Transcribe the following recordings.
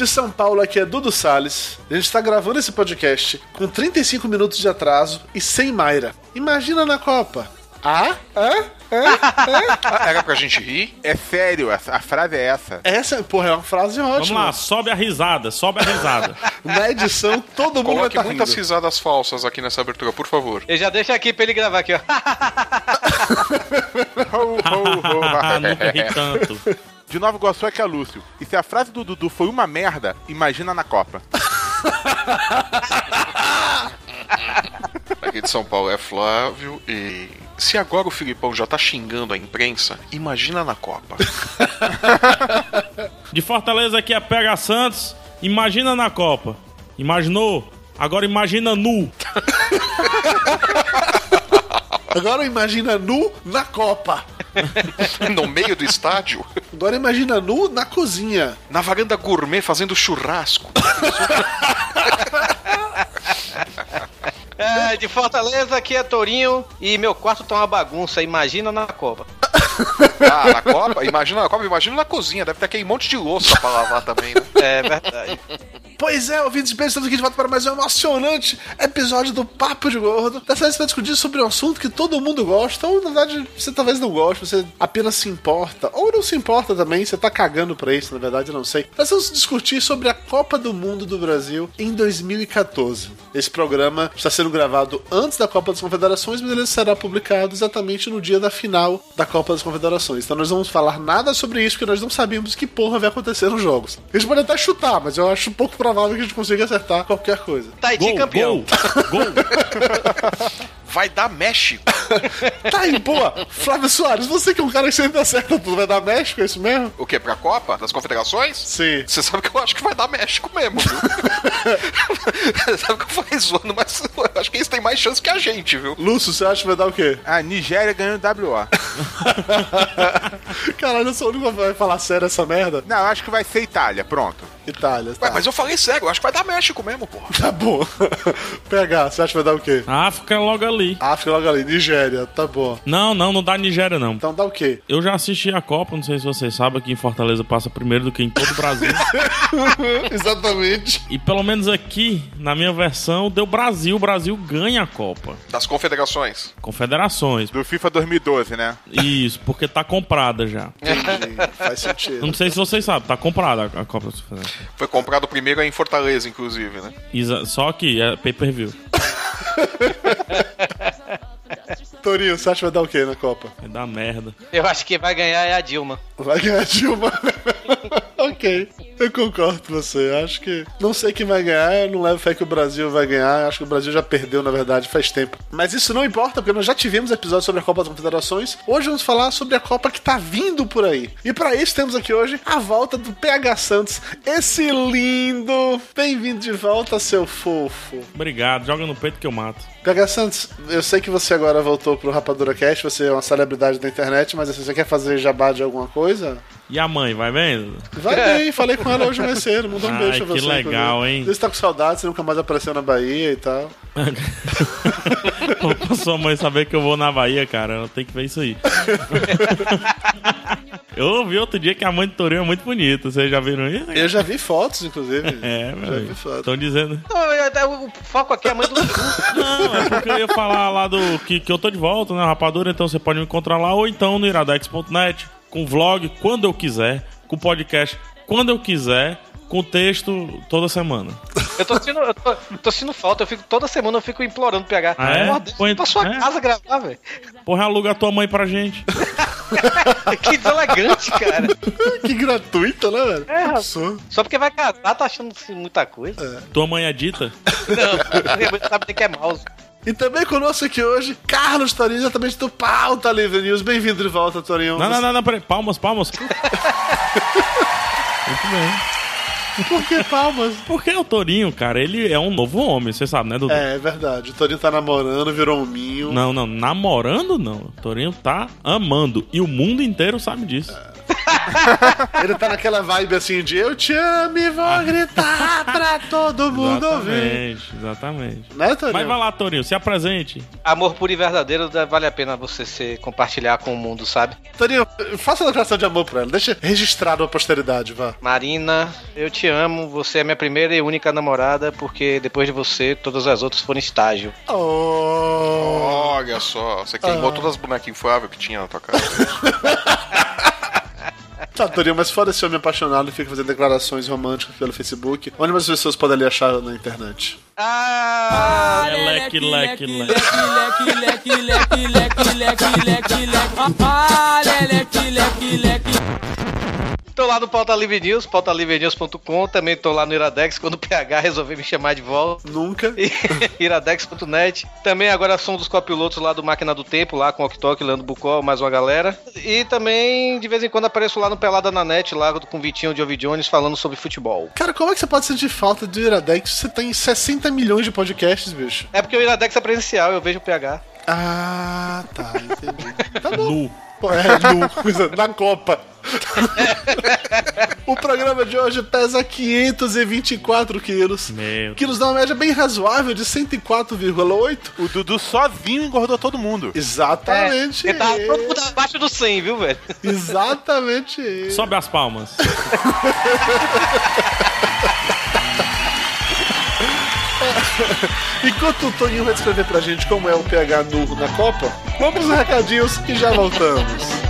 De São Paulo, aqui é Dudu Salles. A gente está gravando esse podcast com 35 minutos de atraso e sem Mayra. Imagina na Copa. Ah? Hã? Hã? Ah, Era pra gente rir? É sério, a, a frase é essa. Essa, porra, é uma frase Vamos ótima. lá, sobe a risada, sobe a risada. Na edição, todo mundo vai Coloque estar muitas rindo. risadas falsas aqui nessa abertura, por favor. Eu já deixo aqui pra ele gravar aqui, ó. Ho, ho, ho. Nunca ri tanto. De Nova Iguaçu é que é Lúcio. E se a frase do Dudu foi uma merda, imagina na Copa. Aqui de São Paulo é Flávio e. Se agora o Filipão já tá xingando a imprensa, imagina na Copa. De Fortaleza aqui é Pega Santos. Imagina na Copa. Imaginou? Agora imagina nu. Agora imagina nu na Copa. no meio do estádio, Agora imagina nu na cozinha. na varanda gourmet fazendo churrasco. É, de Fortaleza aqui é Torinho e meu quarto tá uma bagunça. Imagina na Copa. Ah, na Copa? Imagina na Copa, imagina na cozinha. Deve ter aquele monte de louça pra lavar também, né? É verdade. Pois é, ouvintes de peso, estamos aqui de volta para mais um emocionante episódio do Papo de Gordo. Dessa vez para discutir sobre um assunto que todo mundo gosta, ou na verdade você talvez não goste, você apenas se importa, ou não se importa também, você tá cagando pra isso, na verdade, não sei. Nós vamos discutir sobre a Copa do Mundo do Brasil em 2014. Esse programa está sendo gravado antes da Copa das Confederações, mas ele será publicado exatamente no dia da final da Copa das Confederações. Então nós não vamos falar nada sobre isso, porque nós não sabemos que porra vai acontecer nos jogos. A gente pode até chutar, mas eu acho pouco provável que a gente consiga acertar qualquer coisa. Tahiti Gol, campeão. gol, gol. Vai dar México. Tá aí, boa! Flávio Soares, você que é um cara que sempre acerta tudo, vai dar México, é isso mesmo? O quê? Pra Copa? Das Confederações? Sim. Você sabe que eu acho que vai dar México mesmo, viu? Sabe que eu falei zoando, mas eu acho que eles têm mais chance que a gente, viu? Lúcio, você acha que vai dar o quê? A Nigéria ganhou o WO. Caralho, eu sou o único que vai falar sério essa merda. Não, eu acho que vai ser Itália, pronto. Itália. Tá, Ué, mas eu falei sério, eu acho que vai dar México mesmo, porra. tá bom. PH, você acha que vai dar o quê? África é logo ali. África logo ali, Nigéria, tá bom. Não, não, não dá Nigéria, não. Então dá o quê? Eu já assisti a Copa, não sei se vocês sabem, aqui em Fortaleza passa primeiro do que em todo o Brasil. Exatamente. e pelo menos aqui, na minha versão, deu Brasil. O Brasil ganha a Copa. Das Confederações. Confederações. Do FIFA 2012, né? Isso, porque tá comprada já. Entendi. Faz sentido. não sei se vocês sabem, tá comprada a Copa das Confederações. Foi comprado primeiro em Fortaleza, inclusive, né? Isa- Só que é pay-per-view. Torinho, você acha que vai dar o quê na Copa? Vai dar merda. Eu acho que vai ganhar é a Dilma. Vai ganhar Dilma. ok. Eu concordo com você. Acho que. Não sei quem vai ganhar, eu não levo fé que o Brasil vai ganhar. Acho que o Brasil já perdeu, na verdade, faz tempo. Mas isso não importa, porque nós já tivemos episódios sobre a Copa das Confederações. Hoje vamos falar sobre a Copa que tá vindo por aí. E para isso temos aqui hoje a volta do PH Santos. Esse lindo. Bem-vindo de volta, seu fofo. Obrigado, joga no peito que eu mato. PH Santos, eu sei que você agora voltou pro Rapadura Cast, você é uma celebridade da internet, mas assim, você quer fazer jabá de alguma coisa? E a mãe, vai vendo? Vai bem, falei com ela hoje mais cedo, mandou um Ai, beijo pra que você. legal, inclusive. hein? Você tá com saudade, você nunca mais apareceu na Bahia e tal. pra sua mãe saber que eu vou na Bahia, cara, ela tem que ver isso aí. eu ouvi outro dia que a mãe do Torinho é muito bonita, vocês já viram isso? Eu já vi fotos, inclusive. É, já meu vi amigo. fotos. Estão dizendo. Não, eu- eu- o foco aqui é a mãe do. Não, é porque eu ia falar lá do que, que eu tô de volta, né, Rapadura, então você pode me encontrar lá, ou então no iradex.net, com vlog quando eu quiser, com podcast quando eu quiser, com texto toda semana. Eu tô sentindo, eu tô, tô sentindo falta, eu fico toda semana eu fico implorando PH. Ah, é? Põe- pra sua é? casa gravar, velho. Porra, aluga a tua mãe pra gente. Que deselegante, cara. que gratuita, né, velho? É, rapaz. Só. Só porque vai casar, tá achando assim, muita coisa. Tua mãe é dita? Não, minha mãe sabe que é mouse. E também conosco aqui hoje, Carlos Torinho, diretamente do Pauta Livre News. Bem-vindo de volta, Torinho. Não, não, não, não, peraí. Palmas, palmas. Muito bem. Por que palmas? Porque o Torinho, cara, ele é um novo homem, você sabe, né, Dudu? É, é verdade. O Torinho tá namorando, virou um minho. Não, não, namorando não. O Torinho tá amando. E o mundo inteiro sabe disso. Ele tá naquela vibe assim de eu te amo e vou Ah. gritar pra todo mundo ouvir. Exatamente, exatamente. Né, Torinho? Mas vai lá, Torinho, se apresente. Amor puro e verdadeiro vale a pena você se compartilhar com o mundo, sabe? Torinho, faça uma declaração de amor pra ela. Deixa registrado a posteridade, vá. Marina, eu te amo, você é minha primeira e única namorada, porque depois de você, todas as outras foram estágio. Oh. Olha só, você queimou todas as bonequinhas infláveis que tinha na tua casa. Tá, Torinho, mas fora esse homem apaixonado que fica fazendo declarações românticas pelo Facebook, onde mais as pessoas podem lhe achar na internet? Ah! É leque, leque, leque. Tô lá no Pauta Livre News, pautalivrenews.com, também tô lá no Iradex, quando o PH resolveu me chamar de volta. Nunca. Iradex.net. Também agora sou um dos copilotos lá do Máquina do Tempo, lá com o Ok Leandro Bucol, mais uma galera. E também, de vez em quando, apareço lá no Pelada na Net, lá com o Vitinho de Ovi Jones, falando sobre futebol. Cara, como é que você pode sentir falta do Iradex? Você tem 60 milhões de podcasts, bicho. É porque o Iradex é presencial, eu vejo o PH. Ah, tá, entendi. Tá bom. Nu. É, coisa, na Copa. o programa de hoje pesa 524 quilos. Meu Que nos dá uma média bem razoável de 104,8. O Dudu sozinho engordou todo mundo. Exatamente. Ele tá ele. todo mundo abaixo do 100, viu, velho? Exatamente. Sobe as palmas. Enquanto o Toninho vai descrever pra gente como é o pH nu na Copa, vamos aos recadinhos que já voltamos.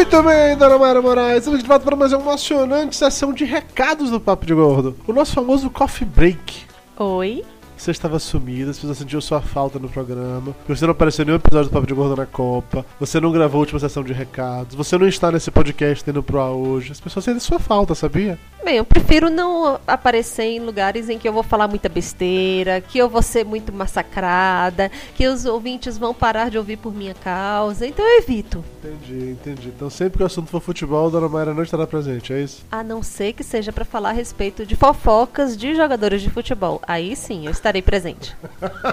Muito bem, dona Mara Moraes. Estamos de volta para mais uma emocionante sessão de recados do Papo de Gordo. O nosso famoso Coffee Break. Oi. Você estava sumida, as pessoas sentiam sua falta no programa. Você não apareceu em nenhum episódio do Papo de Gordo na Copa. Você não gravou a última sessão de recados. Você não está nesse podcast tendo pro hoje. As pessoas sentem sua falta, sabia? Bem, eu prefiro não aparecer em lugares em que eu vou falar muita besteira, que eu vou ser muito massacrada, que os ouvintes vão parar de ouvir por minha causa. Então eu evito. Entendi, entendi. Então sempre que o assunto for futebol, a dona Mayra não estará presente, é isso? A não ser que seja pra falar a respeito de fofocas de jogadores de futebol. Aí sim, eu estarei presente.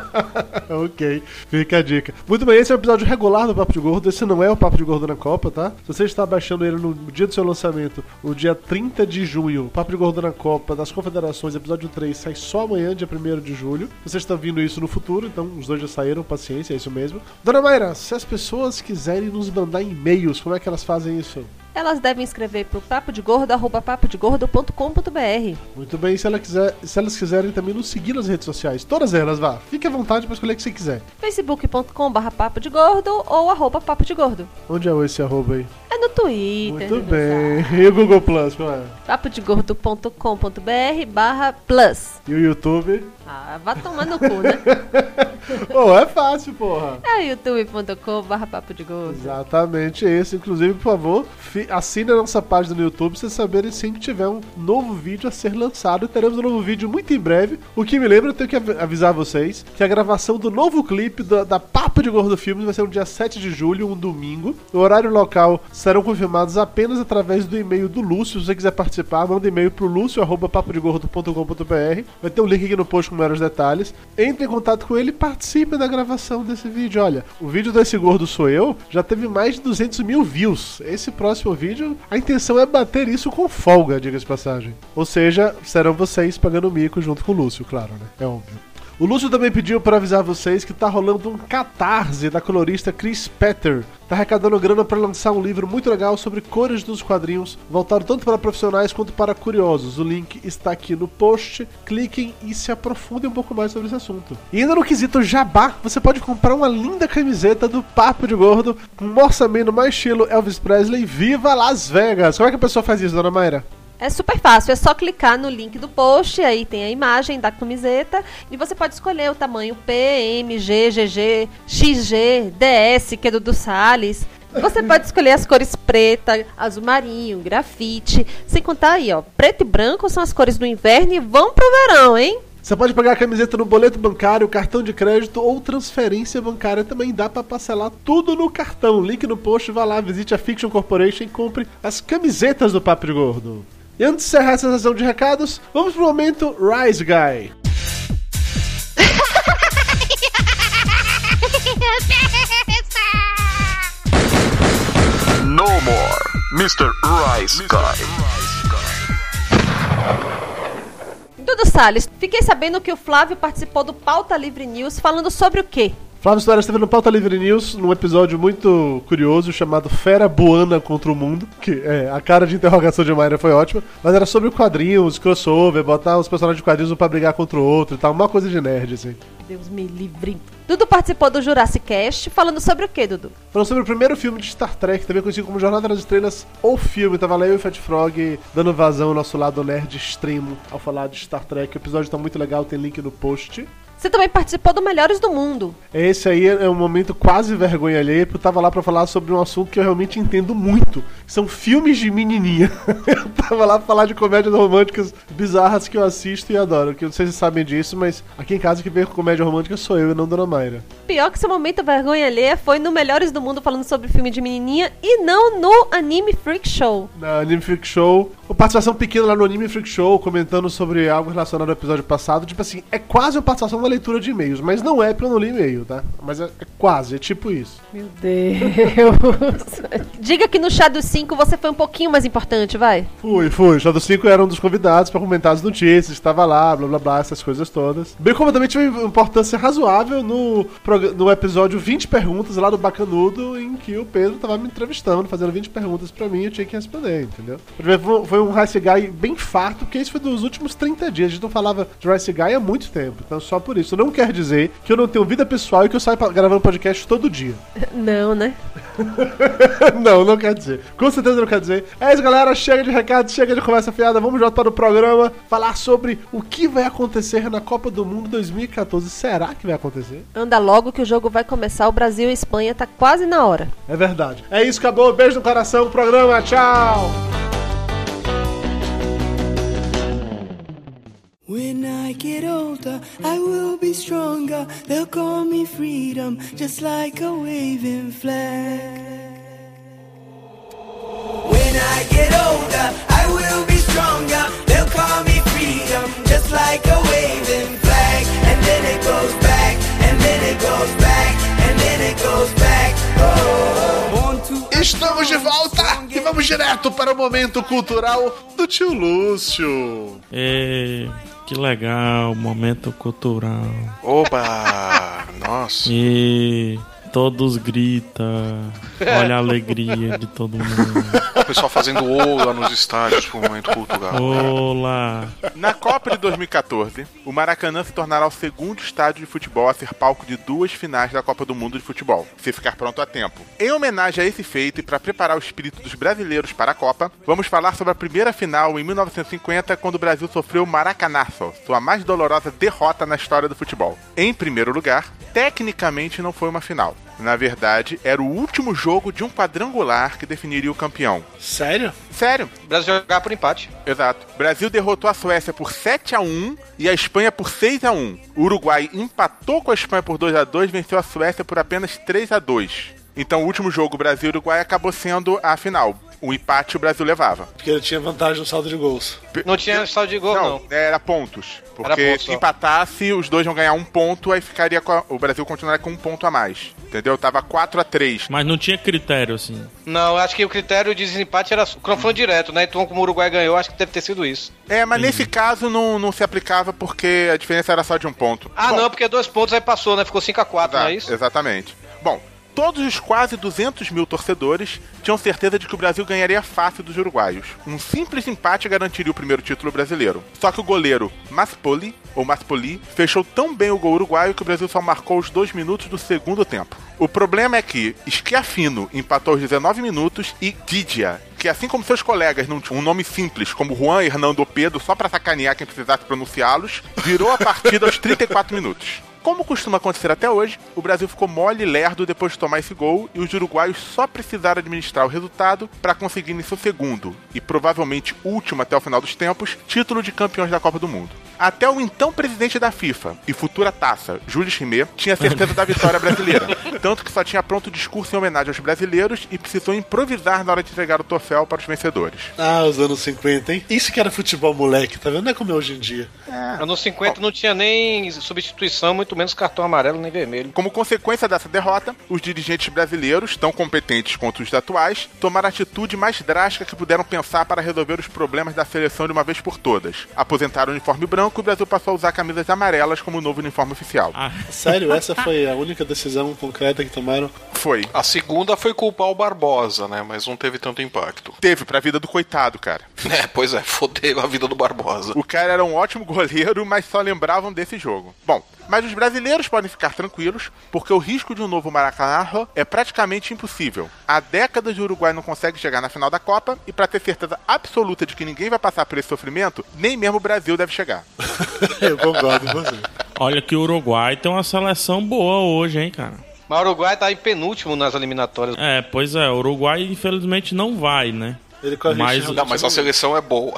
ok, fica a dica. Muito bem, esse é o episódio regular do Papo de Gordo. Esse não é o Papo de Gordo na Copa, tá? Se você está baixando ele no dia do seu lançamento, o dia 30 de junho, o Papo de Gordo na Copa das Confederações, episódio 3, sai só amanhã, dia 1 de julho. Você está vindo isso no futuro, então os dois já saíram, paciência, é isso mesmo. Dona Mayra, se as pessoas quiserem nos mandar e-mails, como é que elas fazem isso? Elas devem escrever papodegordo, arroba papodegordo.com.br. Muito bem, se, ela quiser, se elas quiserem também nos seguir nas redes sociais, todas elas, vá. Fique à vontade para escolher o que você quiser. facebook.com barra papo de gordo ou arroba papo de gordo. Onde é esse arroba aí? É no Twitter. Muito bem. E o Google Plus, qual é? papodegordo.com.br barra plus. E o YouTube? Ah, vá tomar no cu, né? Pô, é fácil, porra. É youtube.com barra papo de gordo. Exatamente isso. Inclusive, por favor, assine a nossa página no YouTube pra vocês saberem sempre que tiver um novo vídeo a ser lançado. Teremos um novo vídeo muito em breve. O que me lembra, eu tenho que av- avisar vocês que a gravação do novo clipe da, da Papo de Gordo Filmes vai ser no dia 7 de julho, um domingo. O horário local serão confirmados apenas através do e-mail do Lúcio. Se você quiser participar, manda e-mail pro lúcio.papodegordo.com.br. Vai ter um link aqui no post com maiores detalhes. Entre em contato com ele e participe da gravação desse vídeo. Olha, o vídeo desse gordo sou eu já teve mais de 200 mil views. Esse próximo vídeo, a intenção é bater isso com folga, diga-se passagem. Ou seja, serão vocês pagando mico junto com o Lúcio, claro, né? É óbvio. O Lúcio também pediu para avisar vocês que tá rolando um catarse da colorista Chris Petter. Tá arrecadando grana para lançar um livro muito legal sobre cores dos quadrinhos, voltado tanto para profissionais quanto para curiosos. O link está aqui no post. Cliquem e se aprofundem um pouco mais sobre esse assunto. E ainda no quesito jabá, você pode comprar uma linda camiseta do Papo de Gordo com um orçamento mais estilo Elvis Presley. Viva Las Vegas! Como é que a pessoa faz isso, dona Mayra? É super fácil, é só clicar no link do post, aí tem a imagem da camiseta e você pode escolher o tamanho P, M, G, GG, XG, DS, que é do, do Salles. Você pode escolher as cores preta, azul marinho, grafite, sem contar aí, ó, preto e branco são as cores do inverno e vão pro verão, hein? Você pode pagar a camiseta no boleto bancário, cartão de crédito ou transferência bancária. Também dá pra parcelar tudo no cartão. Link no post, vá lá, visite a Fiction Corporation e compre as camisetas do Papo de Gordo. E antes de encerrar essa sessão de recados, vamos pro momento Rise Guy. No more, Mr. Rice Guy. Dudu Salles, fiquei sabendo que o Flávio participou do Pauta Livre News falando sobre o quê? Flávio Soares esteve no Pauta Livre News num episódio muito curioso chamado Fera Boana contra o Mundo. Que é, a cara de interrogação de Mayra foi ótima. Mas era sobre quadrinhos, crossover, botar os personagens de quadrinhos um pra brigar contra o outro e tal. Uma coisa de nerd, assim. Deus me livre. Dudu participou do Jurassic Cast falando sobre o quê, Dudu? Falando sobre o primeiro filme de Star Trek, também conhecido como Jornada das Estrelas, ou filme. Tava lá eu e o Fat Frog dando vazão ao nosso lado nerd extremo ao falar de Star Trek. O episódio tá muito legal, tem link no post. Você também participou do Melhores do Mundo. Esse aí é um momento quase vergonha alheia, porque eu tava lá pra falar sobre um assunto que eu realmente entendo muito. São filmes de menininha. Eu tava lá pra falar de comédias românticas bizarras que eu assisto e adoro. Que eu não sei se vocês sabem disso, mas aqui em casa que vem com comédia romântica sou eu e não Dona Mayra. Pior que seu momento vergonha alheia foi no Melhores do Mundo falando sobre filme de menininha e não no Anime Freak Show. Na Anime Freak Show. Uma participação pequena lá no Anime Freak Show, comentando sobre algo relacionado ao episódio passado. Tipo assim, é quase uma participação na leitura de e-mails, mas não é porque eu não li e-mail, tá? Mas é, é quase, é tipo isso. Meu Deus. Diga que no chá dos 5 você foi um pouquinho mais importante, vai. Fui, fui. O Shadow 5 era um dos convidados pra comentar as notícias, estava lá, blá blá blá, essas coisas todas. Bem como eu também tive uma importância razoável no, no episódio 20 perguntas lá do Bacanudo, em que o Pedro tava me entrevistando, fazendo 20 perguntas pra mim e eu tinha que responder, entendeu? Foi- Foi um Rice Guy bem farto, porque isso foi dos últimos 30 dias. A gente não falava de Rice Guy há muito tempo, então só por isso. Não quer dizer que eu não tenho vida pessoal e que eu saio gravando podcast todo dia. Não, né? não, não quer dizer. Com certeza não quer dizer. É isso, galera. Chega de recado, chega de conversa fiada. Vamos já para o programa falar sobre o que vai acontecer na Copa do Mundo 2014. Será que vai acontecer? Anda logo que o jogo vai começar. O Brasil e Espanha tá quase na hora. É verdade. É isso, acabou. Beijo no coração. Programa. Tchau. When I get older, I will be stronger. They'll call me freedom, just like a waving flag. When I get older, I will be stronger. They'll call me freedom, just like a waving flag. And then it goes back, and then it goes back, and then it goes back. Oh, Estamos de volta e vamos direto para o momento cultural do tio Lúcio. E, que legal, momento cultural. Oba! Nossa. E Todos gritam. Olha a alegria de todo mundo. O pessoal fazendo ola nos estádios pro momento cultural. Olá. Na Copa de 2014, o Maracanã se tornará o segundo estádio de futebol a ser palco de duas finais da Copa do Mundo de Futebol, se ficar pronto a tempo. Em homenagem a esse feito e para preparar o espírito dos brasileiros para a Copa, vamos falar sobre a primeira final em 1950, quando o Brasil sofreu o Maracanazo, sua mais dolorosa derrota na história do futebol. Em primeiro lugar, tecnicamente não foi uma final. Na verdade, era o último jogo de um quadrangular que definiria o campeão. Sério? Sério? O Brasil jogar por empate. Exato. O Brasil derrotou a Suécia por 7 a 1 e a Espanha por 6 a 1. O Uruguai empatou com a Espanha por 2 a 2 e venceu a Suécia por apenas 3 a 2. Então, o último jogo Brasil e Uruguai acabou sendo a final. O empate o Brasil levava. Porque ele tinha vantagem no saldo de gols. Não tinha saldo de gol, não. Não, era pontos. Porque Era pontos, se empatasse, os dois vão ganhar um ponto, aí ficaria com a- o Brasil continuaria com um ponto a mais. Entendeu? Tava 4 a 3 Mas não tinha critério, assim. Não, eu acho que o critério de desempate era confronto direto, né? Então, como o Uruguai ganhou, acho que deve ter sido isso. É, mas nesse caso não, não se aplicava porque a diferença era só de um ponto. Ah, Bom, não, porque dois pontos aí passou, né? Ficou 5x4, não Tá, é isso? Exatamente. Bom, todos os quase 200 mil torcedores tinham certeza de que o Brasil ganharia fácil dos uruguaios. Um simples empate garantiria o primeiro título brasileiro. Só que o goleiro Maspoli, ou Maspoli, fechou tão bem o gol uruguaio que o Brasil só marcou os dois minutos do segundo tempo. O problema é que Schiaffino empatou aos 19 minutos e Didia, que assim como seus colegas não tinham um nome simples como Juan Hernando Pedro só pra sacanear quem precisasse pronunciá-los, virou a partida aos 34 minutos. Como costuma acontecer até hoje, o Brasil ficou mole e lerdo depois de tomar esse gol e os uruguaios só precisaram administrar o resultado para conseguirem seu segundo e provavelmente último até o final dos tempos título de campeões da Copa do Mundo. Até o então presidente da FIFA e futura taça, Jules Rimet, tinha certeza da vitória brasileira, tanto que só tinha pronto o discurso em homenagem aos brasileiros e precisou improvisar na hora de entregar o troféu para os vencedores. Ah, os anos 50, hein? Isso que era futebol moleque, tá vendo? Não é como é hoje em dia. Anos 50 não tinha nem substituição, muito menos cartão amarelo nem vermelho. Como consequência dessa derrota, os dirigentes brasileiros, tão competentes quanto os atuais, tomaram a atitude mais drástica que puderam pensar para resolver os problemas da seleção de uma vez por todas. Aposentaram o uniforme branco e o Brasil passou a usar camisas amarelas como novo uniforme oficial. Sério, essa foi a única decisão concreta que tomaram. Foi. A segunda foi culpar o Barbosa, né? Mas não teve tanto impacto. Teve pra vida do coitado, cara. É, pois é, fodeu a vida do Barbosa. O cara era um ótimo goleiro, mas só lembravam desse jogo. Bom, mas os brasileiros podem ficar tranquilos, porque o risco de um novo Maracanã é praticamente impossível. Há décadas o Uruguai não consegue chegar na final da Copa, e para ter certeza absoluta de que ninguém vai passar por esse sofrimento, nem mesmo o Brasil deve chegar. Eu concordo com você. Olha que o Uruguai tem uma seleção boa hoje, hein, cara. Mas o Uruguai tá em penúltimo nas eliminatórias. É, pois é, o Uruguai infelizmente não vai, né? Ele corre Mas- risco Não, mas a seleção é boa.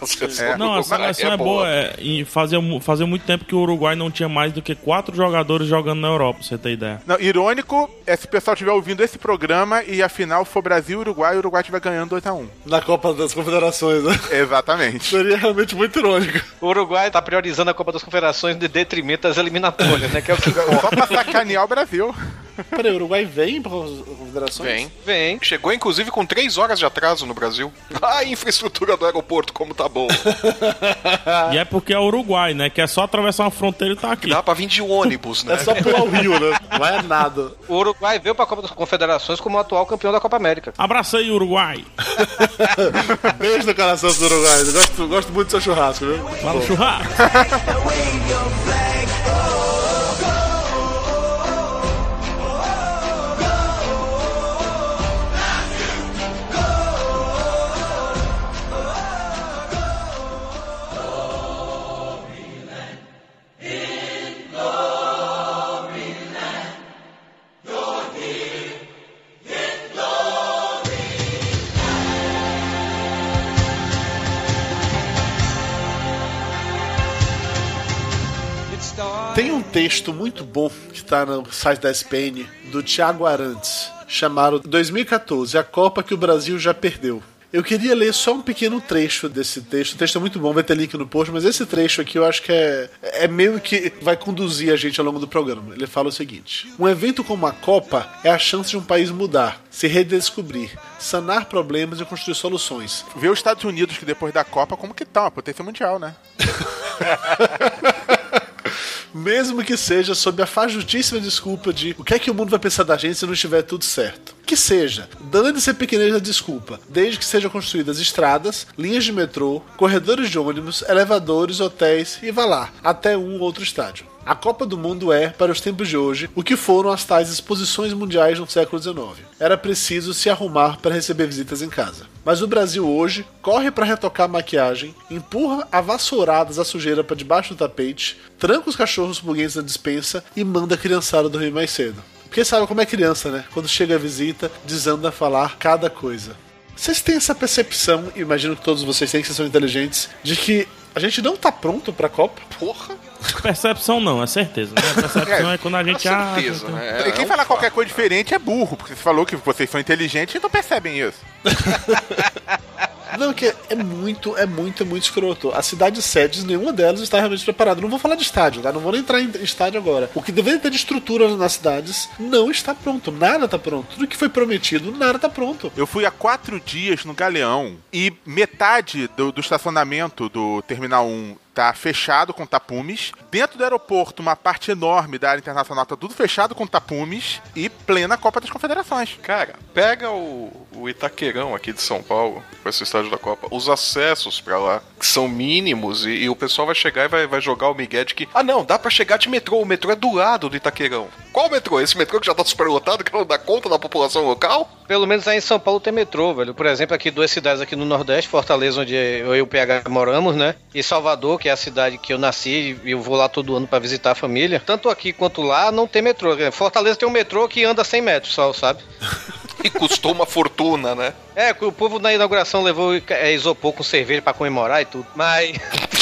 A seleção do Não, a seleção é, boa. É, e fazia, fazia muito tempo que o Uruguai não tinha mais do que quatro jogadores jogando na Europa, pra você ter ideia. Não, irônico é se o pessoal estiver ouvindo esse programa e a final for Brasil e Uruguai e o Uruguai estiver ganhando 2x1. Na Copa das Confederações, né? Exatamente. Seria realmente muito irônico. O Uruguai tá priorizando a Copa das Confederações de detrimento das eliminatórias, né? Que é o que Só pra sacanear o Brasil. Peraí, o Uruguai vem para as confederações? Vem. vem. Chegou, inclusive, com três horas de atraso no Brasil. Ah, a infraestrutura do aeroporto, como tá bom. E é porque é o Uruguai, né? Que é só atravessar uma fronteira e tá aqui. Dá pra vir de ônibus, né? É só pular o rio, né? Vai é nada. O Uruguai veio pra Copa das Confederações como atual campeão da Copa América. Abraça aí, Uruguai. Beijo no coração do Uruguai. Eu Gosto, gosto muito do seu churrasco, viu? Fala o churrasco. Texto muito bom que está no site da SPN, do Thiago Arantes, chamado 2014, a Copa que o Brasil já perdeu. Eu queria ler só um pequeno trecho desse texto. O texto é muito bom, vai ter link no post, mas esse trecho aqui eu acho que é, é meio que vai conduzir a gente ao longo do programa. Ele fala o seguinte: Um evento como a Copa é a chance de um país mudar, se redescobrir, sanar problemas e construir soluções. Ver os Estados Unidos que depois da Copa, como que tá? Uma potência mundial, né? Mesmo que seja sob a fajutíssima desculpa de o que é que o mundo vai pensar da gente se não estiver tudo certo. Que seja, dane-se a pequenez da desculpa, desde que sejam construídas estradas, linhas de metrô, corredores de ônibus, elevadores, hotéis e vá lá, até um ou outro estádio. A Copa do Mundo é, para os tempos de hoje, o que foram as tais exposições mundiais no século XIX. Era preciso se arrumar para receber visitas em casa. Mas o Brasil hoje corre para retocar a maquiagem, empurra a vassouradas a sujeira para debaixo do tapete, tranca os cachorros pulguentes na dispensa e manda a criançada dormir mais cedo. Porque sabe como é criança, né? Quando chega a visita, desanda a falar cada coisa. Vocês têm essa percepção, imagino que todos vocês têm, que vocês são inteligentes, de que a gente não tá pronto pra Copa? Porra! Percepção não, é certeza. Né? Percepção é, quando a gente Com acha. certeza, então- né? E quem É um falar qualquer coisa diferente é burro, porque você falou que vocês são inteligentes e não percebem isso. Não, que é muito, é muito, é muito escroto. As cidades sedes, nenhuma delas está realmente preparada. Não vou falar de estádio, tá? Não vou nem entrar em estádio agora. O que deveria ter de estrutura nas cidades não está pronto. Nada está pronto. Tudo que foi prometido, nada está pronto. Eu fui há quatro dias no Galeão e metade do, do estacionamento do Terminal 1 tá fechado com tapumes. Dentro do aeroporto, uma parte enorme da área internacional tá tudo fechado com tapumes e plena Copa das Confederações. Cara, pega o, o Itaquerão aqui de São Paulo, com esse estádio da Copa, os acessos pra lá, que são mínimos, e, e o pessoal vai chegar e vai, vai jogar o migué de que, ah não, dá pra chegar de metrô, o metrô é do lado do Itaquerão. Qual metrô? Esse metrô que já tá superlotado, que não dá conta da população local? Pelo menos aí em São Paulo tem metrô, velho. Por exemplo, aqui duas cidades aqui no Nordeste, Fortaleza, onde eu e o PH moramos, né? E Salvador, que é a cidade que eu nasci e eu vou lá todo ano pra visitar a família. Tanto aqui quanto lá não tem metrô. Fortaleza tem um metrô que anda 100 metros só, sabe? E custou uma fortuna, né? É, o povo na inauguração levou é, isopor com cerveja pra comemorar e tudo. Mas.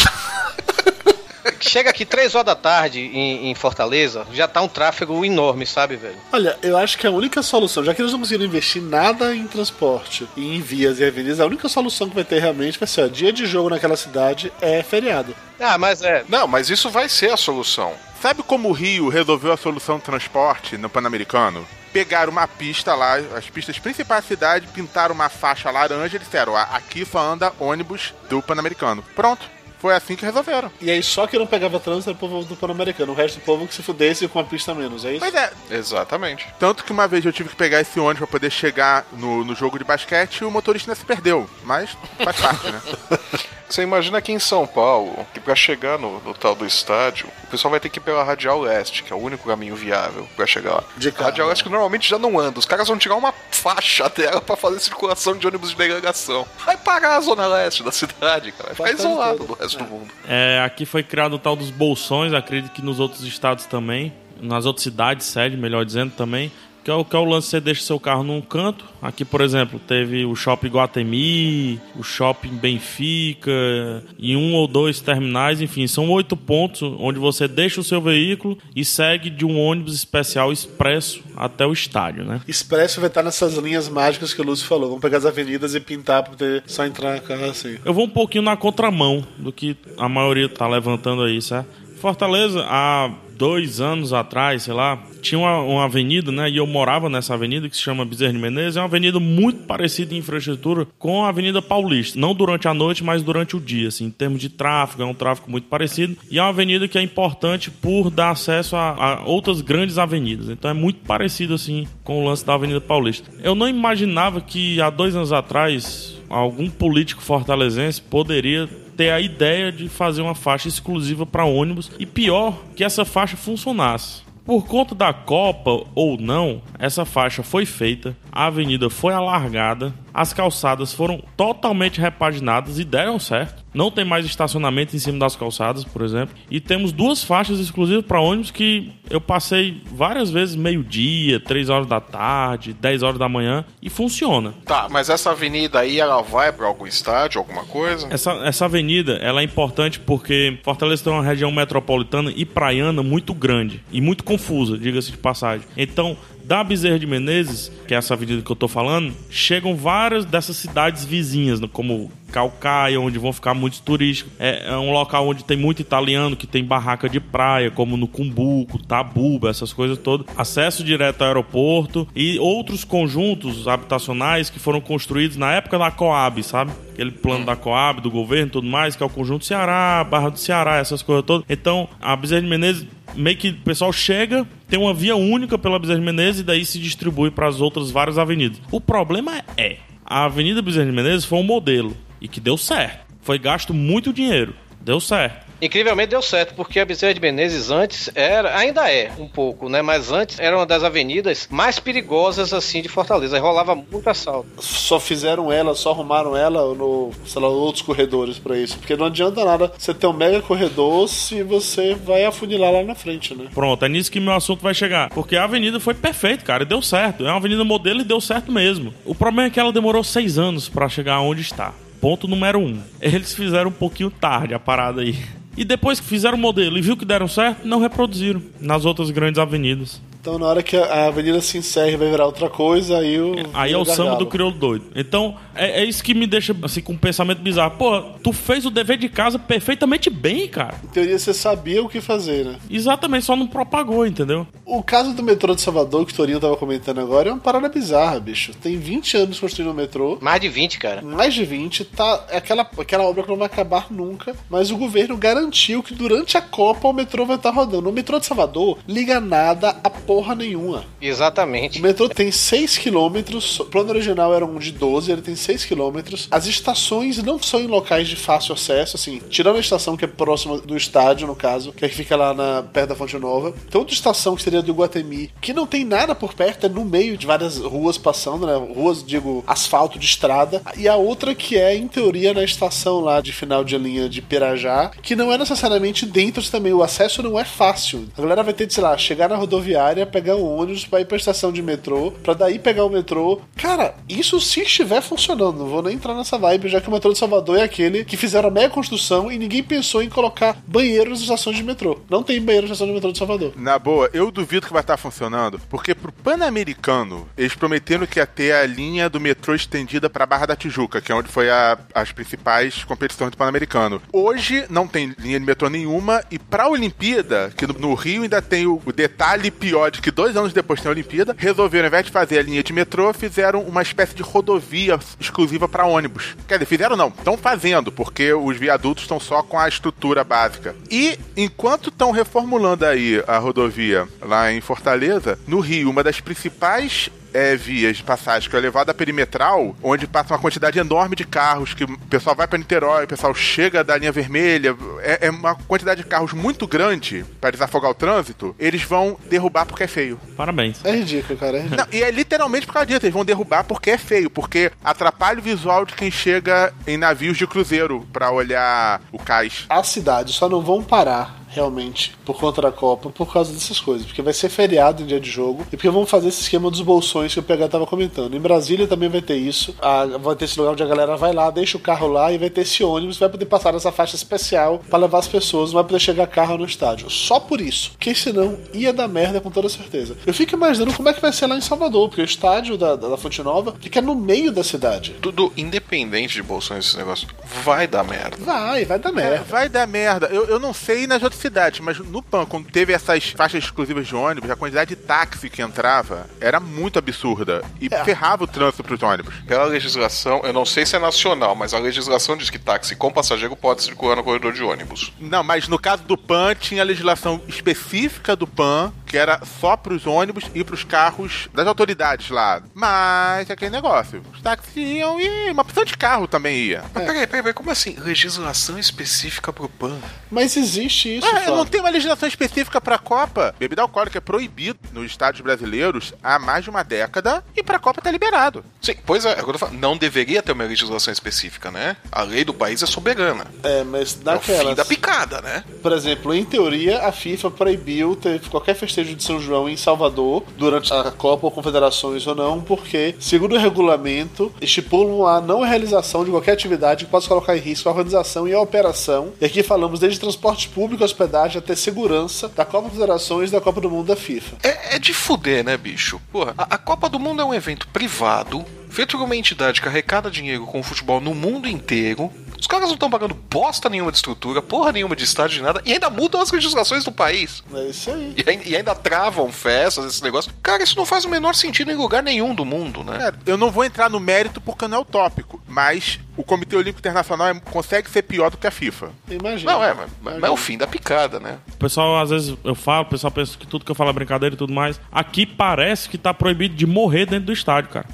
Chega aqui 3 horas da tarde em, em Fortaleza, já tá um tráfego enorme, sabe, velho? Olha, eu acho que a única solução, já que eles não conseguiram investir nada em transporte e em vias e avenidas, a única solução que vai ter realmente vai ser, ó, dia de jogo naquela cidade é feriado. Ah, mas é. Não, mas isso vai ser a solução. Sabe como o Rio resolveu a solução de transporte no Pan-Americano? Pegaram uma pista lá, as pistas principais da cidade, pintaram uma faixa laranja e disseram: "Ah, aqui só anda ônibus do Pan-Americano. Pronto. Foi assim que resolveram. E aí só que não pegava trânsito era o povo do Pan-Americano, o resto do povo que se fudesse com a pista menos, é isso? Pois é. Exatamente. Tanto que uma vez eu tive que pegar esse ônibus pra poder chegar no, no jogo de basquete e o motorista ainda se perdeu. Mas faz parte, né? Você imagina aqui em São Paulo, que pra chegar no, no tal do estádio, o pessoal vai ter que ir pela Radial Leste, que é o único caminho viável pra chegar lá. De carro, Radial Leste que normalmente já não anda. Os caras vão tirar uma faixa dela pra fazer circulação de ônibus de delegação. Vai parar a zona leste da cidade, cara. Vai ficar Bastante isolado todo. do resto do mundo. É, aqui foi criado o tal dos bolsões, acredito que nos outros estados também, nas outras cidades, sede, melhor dizendo também. Que é, o, que é o lance, você deixa seu carro num canto. Aqui, por exemplo, teve o Shopping Guatemi, o Shopping Benfica, e um ou dois terminais, enfim, são oito pontos onde você deixa o seu veículo e segue de um ônibus especial expresso até o estádio, né? Expresso vai estar nessas linhas mágicas que o Lúcio falou. Vamos pegar as avenidas e pintar pra poder só entrar na carro assim. Eu vou um pouquinho na contramão do que a maioria tá levantando aí, certo? Fortaleza, há dois anos atrás, sei lá, tinha uma, uma avenida, né? E eu morava nessa avenida que se chama Bezerra de Menezes. É uma avenida muito parecida em infraestrutura com a Avenida Paulista. Não durante a noite, mas durante o dia, assim. Em termos de tráfego, é um tráfego muito parecido. E é uma avenida que é importante por dar acesso a, a outras grandes avenidas. Então é muito parecido, assim, com o lance da Avenida Paulista. Eu não imaginava que há dois anos atrás algum político fortalezense poderia ter a ideia de fazer uma faixa exclusiva para ônibus e pior, que essa faixa funcionasse. Por conta da Copa ou não, essa faixa foi feita, a avenida foi alargada, as calçadas foram totalmente repaginadas e deram certo. Não tem mais estacionamento em cima das calçadas, por exemplo. E temos duas faixas exclusivas para ônibus que eu passei várias vezes meio-dia, 3 horas da tarde, 10 horas da manhã e funciona. Tá, mas essa avenida aí, ela vai pra algum estádio, alguma coisa? Essa, essa avenida ela é importante porque Fortaleza tem uma região metropolitana e praiana muito grande e muito confusa, diga-se de passagem. Então, da Bezerra de Menezes, que é essa avenida que eu tô falando, chegam várias dessas cidades vizinhas, né, como Calcaia, onde vão ficar muitos turísticos. É, é um local onde tem muito italiano, que tem barraca de praia, como no Cumbuco, Tabuba, essas coisas todas. Acesso direto ao aeroporto e outros conjuntos habitacionais que foram construídos na época da Coab, sabe? Aquele plano da Coab, do governo e tudo mais, que é o conjunto Ceará, Barra do Ceará, essas coisas todas. Então, a Bezerra de Menezes meio que o pessoal chega, tem uma via única pela Bezerra de Menezes e daí se distribui para as outras várias avenidas. O problema é, a Avenida Bezerra de Menezes foi um modelo e que deu certo. Foi gasto muito dinheiro, deu certo. Incrivelmente deu certo, porque a Bezerra de Menezes antes era, ainda é um pouco, né? Mas antes era uma das avenidas mais perigosas assim de Fortaleza. Aí rolava muito assalto. Só fizeram ela, só arrumaram ela no, sei lá, outros corredores pra isso. Porque não adianta nada você ter um mega corredor se você vai afunilar lá na frente, né? Pronto, é nisso que meu assunto vai chegar. Porque a avenida foi perfeita, cara, e deu certo. É uma avenida modelo e deu certo mesmo. O problema é que ela demorou seis anos pra chegar onde está. Ponto número um. Eles fizeram um pouquinho tarde a parada aí. E depois que fizeram o modelo e viu que deram certo, não reproduziram nas outras grandes avenidas. Então na hora que a avenida se encerra e vai virar outra coisa, aí o. Aí é o samba do crioulo doido. Então, é, é, isso que me deixa assim com um pensamento bizarro. Pô, tu fez o dever de casa perfeitamente bem, cara. Em teoria você sabia o que fazer, né? Exatamente, só não propagou, entendeu? O caso do metrô de Salvador, que o Torinho tava comentando agora, é uma parada bizarra, bicho. Tem 20 anos construindo o metrô. Mais de 20, cara. Mais de 20, tá. É aquela, aquela obra que não vai acabar nunca. Mas o governo garantiu que durante a Copa o metrô vai estar rodando. O metrô de Salvador liga nada a porra nenhuma. Exatamente. O metrô tem 6 km, o plano original era um de 12, ele tem 6 km. As estações não são em locais de fácil acesso, assim, tirando a estação que é próxima do estádio, no caso, que é que fica lá na, perto da Fonte Nova. Tem outra estação que seria do Iguatemi, que não tem nada por perto, é no meio de várias ruas passando, né? Ruas, digo, asfalto de estrada. E a outra que é, em teoria, na estação lá de final de linha de Pirajá, que não é necessariamente dentro também. O acesso não é fácil. A galera vai ter de, sei lá, chegar na rodoviária, pegar um ônibus pra ir pra estação de metrô, pra daí pegar o metrô. Cara, isso se estiver funcionando, não vou nem entrar nessa vibe, já que o metrô de Salvador é aquele que fizeram a mega construção e ninguém pensou em colocar banheiros nas estações de metrô. Não tem banheiro na estação de metrô de Salvador. Na boa, eu duvido que vai estar funcionando, porque pro Pan-Americano, eles prometeram que ia ter a linha do metrô estendida pra Barra da Tijuca, que é onde foi a- as principais competições do Pan-Americano. Hoje não tem linha de metrô nenhuma, e pra Olimpíada, que no, no Rio ainda tem o, o detalhe pior de que dois anos depois tem a Olimpíada, resolveram, ao invés de fazer a linha de metrô, fizeram uma espécie de rodovia exclusiva pra ônibus. Quer dizer, fizeram não, estão fazendo, porque os viadutos estão só com a estrutura básica. E enquanto estão reformulando aí a rodovia lá em Fortaleza, no Rio, uma das principais é, vias de passagem, que é a elevada perimetral, onde passa uma quantidade enorme de carros, que o pessoal vai para Niterói, o pessoal chega da linha vermelha, é, é uma quantidade de carros muito grande para desafogar o trânsito, eles vão derrubar porque é feio. Parabéns. É ridículo, cara. É ridículo. Não, e é literalmente por causa disso, eles vão derrubar porque é feio, porque atrapalha o visual de quem chega em navios de cruzeiro para olhar o cais. As cidades só não vão parar realmente por conta da Copa por causa dessas coisas, porque vai ser feriado em dia de jogo e porque vão fazer esse esquema dos bolsões que o PH tava comentando. Em Brasília também vai ter isso, ah, vai ter esse lugar onde a galera vai lá, deixa o carro lá e vai ter esse ônibus, vai poder passar nessa faixa especial para levar as pessoas, não vai poder chegar carro no estádio. Só por isso, porque senão ia dar merda com toda certeza. Eu fico imaginando como é que vai ser lá em Salvador, porque o estádio da, da, da Fonte Nova fica no meio da cidade. Tudo independente de bolsões esse negócio. Vai dar merda. Vai, vai dar merda. Vai dar merda. Eu, eu não sei nas outras cidades, mas no PAN, quando teve essas faixas exclusivas de ônibus, a quantidade de táxi que entrava era muito absurda e ferrava o trânsito pros ônibus. Pela legislação, eu não sei se é nacional, mas a legislação diz que táxi com passageiro pode circular no corredor de ônibus. Não, mas no caso do PAN, tinha a legislação específica do PAN, que era só pros ônibus e pros carros das autoridades lá. Mas é aquele negócio. Os táxis iam e uma opção de carro também ia. Mas peraí, peraí, peraí, como assim? Legislação específica pro PAN? Mas existe isso, Ah, Flávio. não tem uma legislação específica pra Copa. Bebida alcoólica é proibido nos estádios brasileiros há mais de uma década e pra Copa tá liberado. Sim, pois é, agora eu falo, não deveria ter uma legislação específica, né? A lei do país é soberana. É, mas É o fim da picada, né? Por exemplo, em teoria, a FIFA proibiu ter qualquer festejo de São João em Salvador durante a Copa ou Confederações ou não, porque, segundo o regulamento, estipulam a não realização de qualquer atividade que possa colocar em risco a organização e a operação. E aqui falamos desde transporte público, hospedagem até segurança da Copa Confederações e da Copa do Mundo da FIFA. É, é de fuder, né, bicho? Porra, a, a Copa do Mundo é um evento privado, feito por uma entidade que arrecada dinheiro com o futebol no mundo inteiro. Os caras não estão pagando bosta nenhuma de estrutura, porra nenhuma de estádio, de nada, e ainda mudam as legislações do país. É isso aí. E, e ainda travam festas, esse negócio. Cara, isso não faz o menor sentido em lugar nenhum do mundo, né? É, eu não vou entrar no mérito porque não é utópico, mas o Comitê Olímpico Internacional é- consegue ser pior do que a FIFA. Imagina. Não, é, mas, mas é o fim da picada, né? O pessoal, às vezes, eu falo, o pessoal pensa que tudo que eu falo é brincadeira e tudo mais. Aqui parece que tá proibido de morrer dentro do estádio, cara.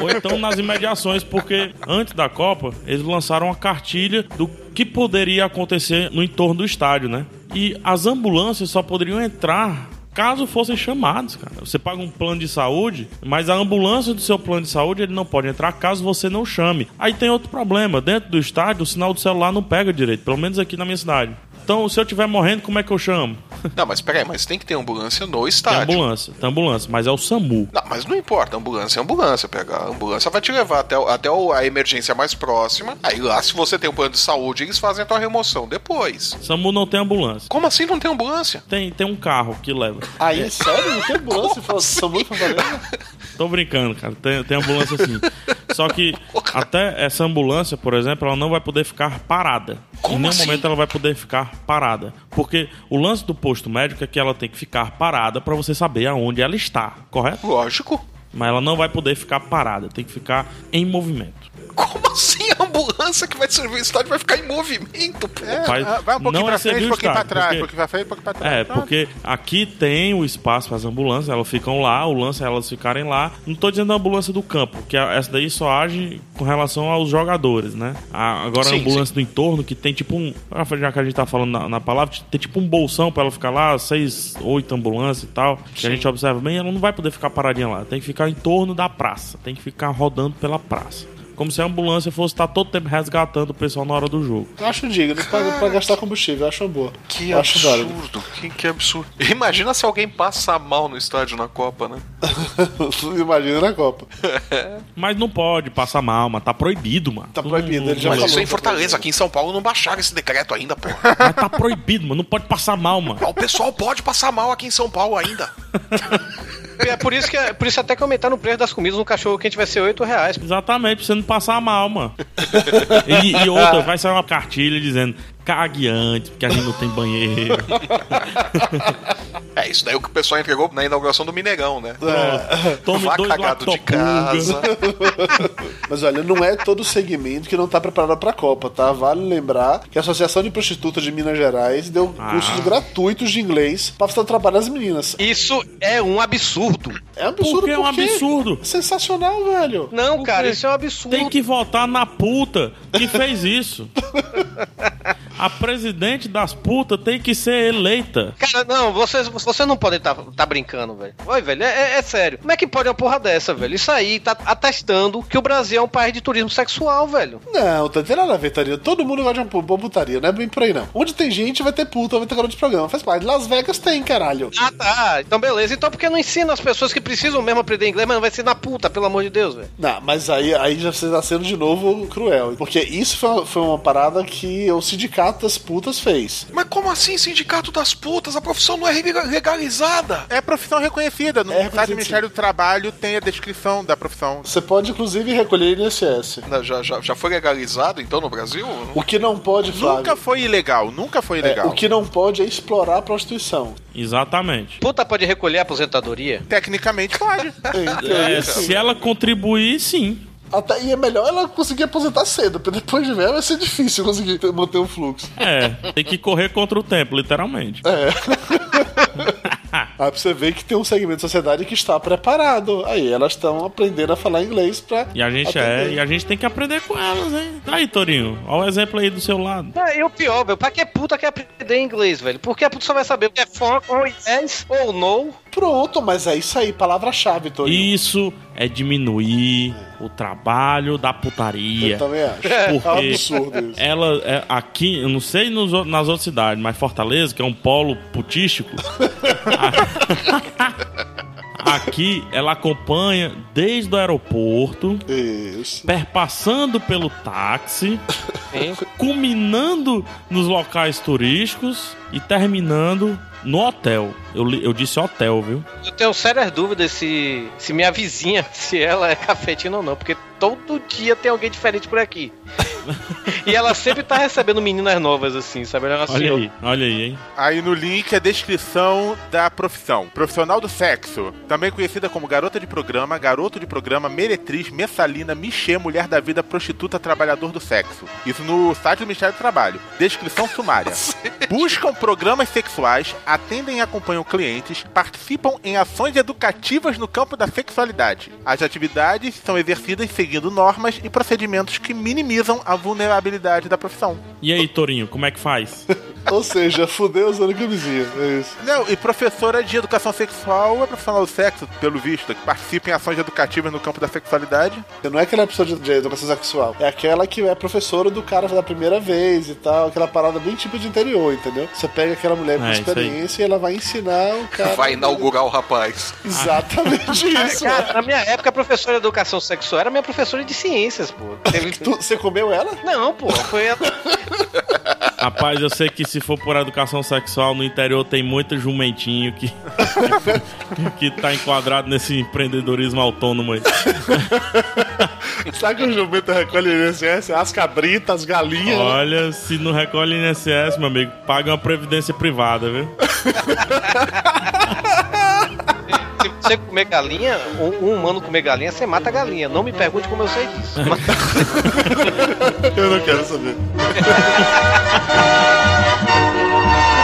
Ou então nas imediações, porque antes da Copa, eles lançaram uma cartilha do que poderia acontecer no entorno do estádio, né? E as ambulâncias só poderiam entrar caso fossem chamados, cara. Você paga um plano de saúde, mas a ambulância do seu plano de saúde ele não pode entrar caso você não chame. Aí tem outro problema, dentro do estádio o sinal do celular não pega direito, pelo menos aqui na minha cidade. Então, se eu estiver morrendo, como é que eu chamo? Não, mas peraí, mas tem que ter ambulância no Tem estádio. ambulância, tem ambulância, mas é o SAMU. Não, mas não importa, ambulância é ambulância. Pega, a ambulância vai te levar até, o- até a emergência mais próxima. Aí lá, se você tem um plano de saúde, eles fazem a tua remoção depois. SAMU não tem ambulância. Como assim não tem ambulância? Tem, tem um carro que leva. Aí, sério? Não tem ambulância falando SAMU em Fortaleza? Tô brincando, cara. Tem, tem ambulância sim. Só que até essa ambulância, por exemplo, ela não vai poder ficar parada. Como em nenhum assim? momento ela vai poder ficar parada. Porque o lance do posto médico é que ela tem que ficar parada pra você saber aonde ela está, correto? Lógico. Mas ela não vai poder ficar parada, tem que ficar em movimento. Como assim a ambulância que vai servir o estádio vai ficar em movimento, pô? Faz- Ah, Vai um pouquinho não pra é frente, um pouquinho pra trás, um porque- pouquinho pra frente, um pouquinho pra trás. É, Pronto. porque aqui tem o espaço para as ambulâncias, elas ficam lá, o lance é elas ficarem lá. Não tô dizendo a ambulância do campo, que essa daí só age com relação aos jogadores, né? A- agora Sim, a ambulância do entorno, que tem tipo um. Já que a gente tá falando na, na palavra, tem tipo um bolsão para ela ficar lá, seis, oito ambulâncias e tal, que a gente observa bem, ela não vai poder ficar paradinha lá, tem que ficar em torno da praça, tem que ficar rodando pela praça. Como se a ambulância fosse estar todo tempo resgatando o pessoal na hora do jogo. Eu acho digno pra, pra gastar combustível, eu acho uma boa. Que Eu acho absurdo, que, que absurdo. Imagina se alguém passa mal no estádio na Copa, né? Imagina na Copa. Mas não pode passar mal, mas tá proibido, mano. Tá proibido, ele já Mas falou. isso é em Fortaleza, aqui em São Paulo não baixaram esse decreto ainda, pô. Mas tá proibido, mano. Não pode passar mal, mano. O pessoal pode passar mal aqui em São Paulo ainda. É por isso que é por isso até que aumentaram o preço das comidas no cachorro quente vai ser 8 reais. Exatamente, pra você não passar mal, mano. E, e outra, vai sair uma cartilha dizendo cague antes, porque a gente não tem banheiro. É, isso daí é o que o pessoal entregou na inauguração do Mineirão, né? Tome Vá dois cagado de casa. Mas olha, não é todo segmento que não tá preparado pra Copa, tá? Vale lembrar que a Associação de Prostitutas de Minas Gerais deu Ah. cursos gratuitos de inglês pra facilitar o trabalho das meninas. Isso é um absurdo. É um absurdo, Por que é um absurdo? Sensacional, velho. Não, cara, isso é um absurdo. Tem que votar na puta que fez isso. A presidente das putas tem que ser eleita. Cara, não, vocês, vocês não podem estar tá, brincando, velho. Oi, velho, é, é- sério. Como é que pode uma porra dessa, velho? Isso aí tá atestando que o Brasil é um país de turismo sexual, velho. Não, tá tem nada a ver, Taria. Todo mundo gosta de uma putaria, não é bem por aí, não. Onde tem gente, vai ter puta, vai ter garoto de programa. Faz parte. Las Vegas tem, caralho. Ah, tá. Então, beleza. Então, por que não ensina as pessoas que precisam mesmo aprender inglês, mas não vai ensinar puta, pelo amor de Deus, velho? Não, mas aí, aí já você tá sendo de novo cruel. Porque isso foi uma, foi uma parada que o sindicato das putas fez. Mas como assim, sindicato das putas? A profissão não é legalizada. É profissão reconhecida. No É site do. Ministério do Trabalho tem a descrição da profissão. Você pode, inclusive, recolher INSS. Não, Já, já, já foi legalizado, então, no Brasil? O que não pode, Flávio. Nunca foi ilegal, nunca foi é, ilegal. o que não pode é explorar a prostituição. Exatamente. Puta pode recolher a aposentadoria? Tecnicamente pode. Em teoria, É, sim. se ela contribuir, sim. Até, e é melhor ela conseguir aposentar cedo, porque depois de velho vai ser difícil conseguir ter- manter um fluxo. É, tem que correr contra o tempo, literalmente. Aí pra você ver que tem um segmento da sociedade que está preparado. Aí elas estão aprendendo a falar inglês pra. E a gente é, atender. e a gente tem que aprender com elas, hein? Tá aí, Torinho. Olha o exemplo aí do seu lado. É, e o pior, velho, pra que puta quer aprender inglês, velho? Porque a puta só vai saber o que é fuck, ou yes, ou no. Pronto, mas é isso aí, palavra-chave, Torinho. Isso é diminuir o trabalho da putaria. Eu também acho. Porque É um absurdo isso. ela é aqui, eu não sei nos nas outras cidades, mas Fortaleza, que é um polo putístico, a- aqui ela acompanha desde o aeroporto, Isso. perpassando pelo táxi, culminando nos locais turísticos e terminando no hotel. Eu, eu disse hotel, viu? Eu tenho sérias dúvidas se, se minha vizinha, se ela é cafetina ou não, porque todo dia tem alguém diferente por aqui. e ela sempre tá recebendo meninas novas, assim, sabe? Ela é Olha senhora. aí, olha aí, hein? Aí no link a descrição da profissão. Profissional do sexo, também conhecida como garota de programa, garoto de programa, meretriz, messalina, michê, mulher da vida, prostituta, trabalhador do sexo. Isso no site do Ministério do Trabalho. Descrição sumária. Buscam programas sexuais, atendem e acompanham clientes, participam em ações educativas no campo da sexualidade. As atividades são exercidas seguindo normas e procedimentos que minimizam a vulnerabilidade da profissão. E aí, Torinho, como é que faz? Ou seja, fudeu usando camisinha. É isso. Não, e professora de educação sexual é profissional do sexo, pelo visto, que participa em ações educativas no campo da sexualidade. Não é aquela pessoa de, de educação sexual. É aquela que é professora do cara da primeira vez e tal. Aquela parada bem tipo de interior, entendeu? Você pega aquela mulher com É, experiência e ela vai ensinar o cara. Vai inaugurar o rapaz. Exatamente isso. Cara, na minha época, a professora de educação sexual era minha professora de ciências, pô. Teve- Você comeu ela? Não, pô. Foi a... Rapaz, eu sei que se for por educação sexual, no interior tem muito jumentinho que, que, que tá enquadrado nesse empreendedorismo autônomo aí. Sabe que o jumento recolhe INSS? As cabritas, as galinhas. né? Olha, se não recolhe INSS, meu amigo, paga uma previdência privada, viu? Você comer galinha, um, um humano comer galinha, você mata a galinha. Não me pergunte como eu sei disso. Eu não quero saber.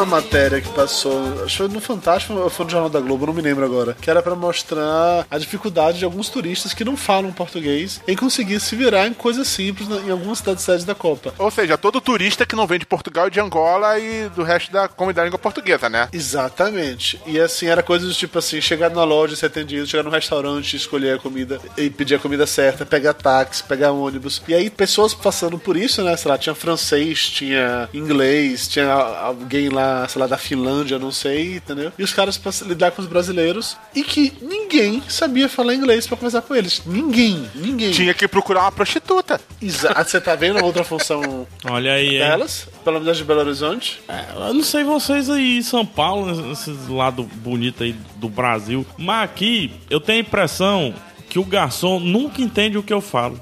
Vocês viram a matéria que passou, acho que no Fantástico ou foi no Jornal da Globo, não me lembro agora, que era pra mostrar a dificuldade de alguns turistas que não falam português em conseguir se virar em coisas simples em algumas cidades sedes da Copa. Ou seja, todo turista que não vem de Portugal e de Angola e do resto da comunidade língua portuguesa, né? Exatamente. E assim, era coisas tipo assim, chegar na loja, ser atendido, chegar no restaurante, escolher a comida e pedir a comida certa, pegar táxi, pegar ônibus. E aí, pessoas passando por isso, né? Sei lá, tinha francês, tinha inglês, tinha alguém lá, sei lá, da Finlândia, não sei, entendeu? E os caras pra se lidar com os brasileiros e que ninguém sabia falar inglês pra conversar com eles. Ninguém, ninguém. Tinha que procurar uma prostituta. Exato. Você tá vendo a outra função Olha aí, hein? delas? Pelo menos de Belo Horizonte? Eu não sei vocês aí em São Paulo, esses lados bonitos aí do Brasil, mas aqui eu tenho a impressão que o garçom nunca entende o que eu falo.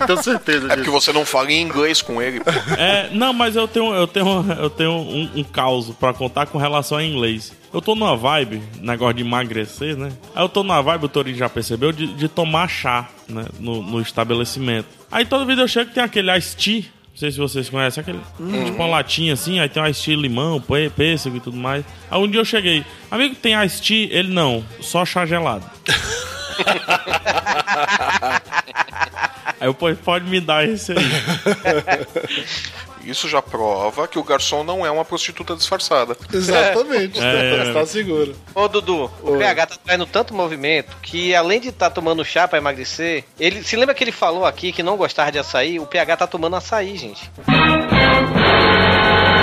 eu tenho certeza É porque você não fala em inglês com ele. pô. É, não, mas eu tenho, eu tenho, eu tenho um, um caos pra contar com relação a inglês. Eu tô numa vibe, negócio de emagrecer, né? Aí eu tô numa vibe, o Torinho já percebeu, de, de tomar chá, né? No, no estabelecimento. Aí toda vez eu chego tem aquele iced tea. Não sei se vocês conhecem, aquele tipo uma latinha assim, aí tem um iced tea limão, pê- pêssego e tudo mais. Aí um dia eu cheguei, amigo, tem iced tea? Ele não, só chá gelado. Aí eu, pode me dar esse aí. Isso já prova que o garçom não é uma prostituta disfarçada. Exatamente. É. Tá seguro. Ô, Dudu, o. PH tá trazendo tanto movimento que, além de estar tomando chá pra emagrecer, ele se lembra que ele falou aqui que não gostava de açaí? O PH tá tomando açaí, gente.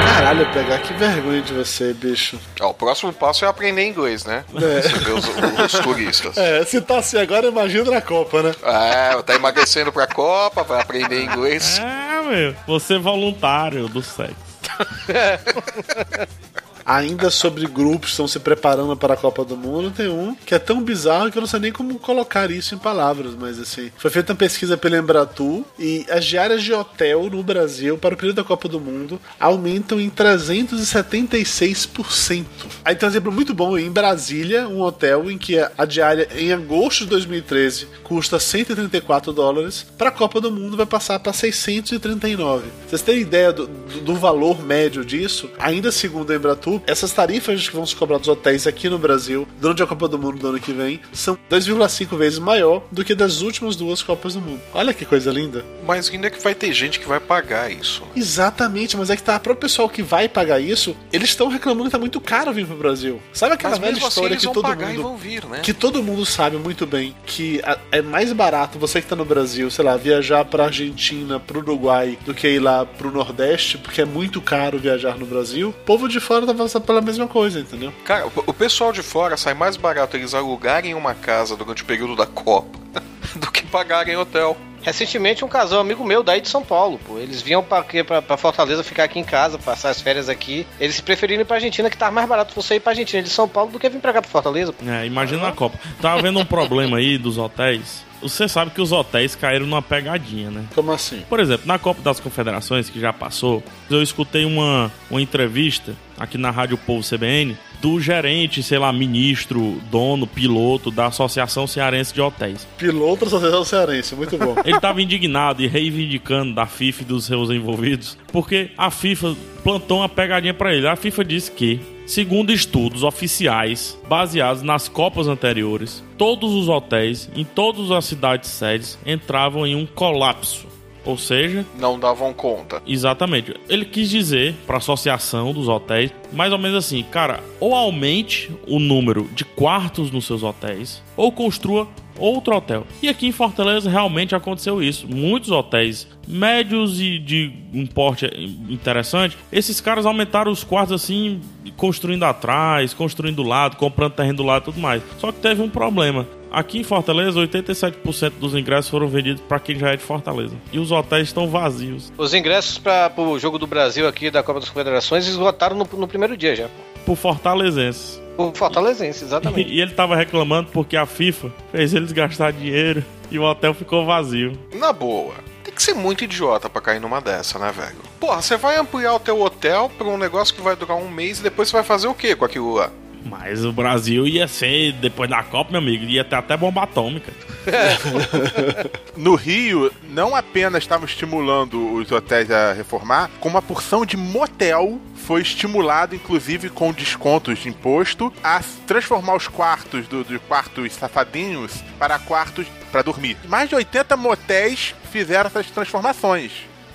Caralho, pegar que vergonha de você, bicho. Ó, o próximo passo é aprender inglês, né? É. Você vê os, os turistas. É, se tá assim agora, imagina na Copa, né? É, tá emagrecendo pra Copa, vai aprender inglês. É, meu, você é voluntário do sexo. Ainda sobre grupos que estão se preparando para a Copa do Mundo, tem um que é tão bizarro que eu não sei nem como colocar isso em palavras, mas assim, foi feita uma pesquisa pela Embratur e as diárias de hotel no Brasil para o período da Copa do Mundo aumentam em 376%. Aí tem um exemplo muito bom em Brasília, um hotel em que a diária em agosto de 2013 custa 134 dólares, para a Copa do Mundo vai passar para 639. Vocês terem ideia do, do- do valor médio disso? Ainda segundo a Embratur, essas tarifas que vão se cobrar dos hotéis aqui no Brasil durante a Copa do Mundo do ano que vem são 2,5 vezes maior do que das últimas duas Copas do Mundo. Olha que coisa linda. Mas ainda que vai ter gente que vai pagar isso. né? Exatamente, mas é que tá, para o pessoal que vai pagar isso, eles estão reclamando que tá muito caro vir pro Brasil. Sabe aquela Mas velha assim história eles que todo mundo vir, né? que todo mundo sabe muito bem que a- é mais barato você que tá no Brasil, sei lá, viajar pra Argentina, pro Uruguai, do que ir lá pro Nordeste, porque é muito caro viajar no Brasil. O povo de fora tá passando pela mesma coisa, entendeu? Cara, o- pessoal de fora sai mais barato eles alugarem uma casa durante o período da Copa do que pagarem hotel. Recentemente, um casal amigo meu daí de São Paulo, pô. Eles vinham pra, quê? pra, pra Fortaleza ficar aqui em casa, passar as férias aqui. Eles preferiram ir pra Argentina, que tava mais barato você ir pra Argentina de São Paulo do que vir pra cá pra Fortaleza. pô. É, imagina a Copa. Tava vendo um problema aí dos hotéis. Você sabe que os hotéis caíram numa pegadinha, né? Como assim? Por exemplo, na Copa das Confederações, que já passou, eu escutei uma, uma entrevista aqui na Rádio Povo CBN do gerente, sei lá, ministro, dono, piloto da Associação Cearense de Hotéis. Piloto da Associação Cearense, muito bom. Ele estava indignado e reivindicando da FIFA e dos seus envolvidos, porque a FIFA plantou uma pegadinha para ele. A FIFA disse que, segundo estudos oficiais baseados nas Copas anteriores, todos os hotéis em todas as cidades sedes entravam em um colapso. Ou seja, Não davam conta. Exatamente. Ele quis dizer para a associação dos hotéis, mais ou menos assim, cara, ou aumente o número de quartos nos seus hotéis, ou construa outro hotel. E aqui em Fortaleza realmente aconteceu isso. Muitos hotéis médios e de um porte interessante, esses caras aumentaram os quartos assim, construindo atrás, construindo do lado, comprando terreno do lado e tudo mais. Só que teve um problema. Aqui em Fortaleza, 87% dos ingressos foram vendidos para quem já é de Fortaleza. E os hotéis estão vazios. Os ingressos para o jogo do Brasil aqui da Copa das Confederações esgotaram no, no primeiro dia já. Por fortalezenses. O Fortalezense, exatamente. E ele tava reclamando porque a FIFA fez eles gastar dinheiro e o hotel ficou vazio. Na boa. Tem que ser muito idiota pra cair numa dessa, né, velho? Porra, você vai ampliar o teu hotel pra um negócio que vai durar um mês e depois você vai fazer o quê com aquilo lá? Mas o Brasil ia ser, depois da Copa, meu amigo, ia ter até bomba atômica. No Rio, não apenas estavam estimulando os hotéis a reformar, como a porção de motel foi estimulado, inclusive com descontos de imposto, a transformar os quartos do, de quartos safadinhos para quartos para dormir. Mais de 80 motéis fizeram essas transformações.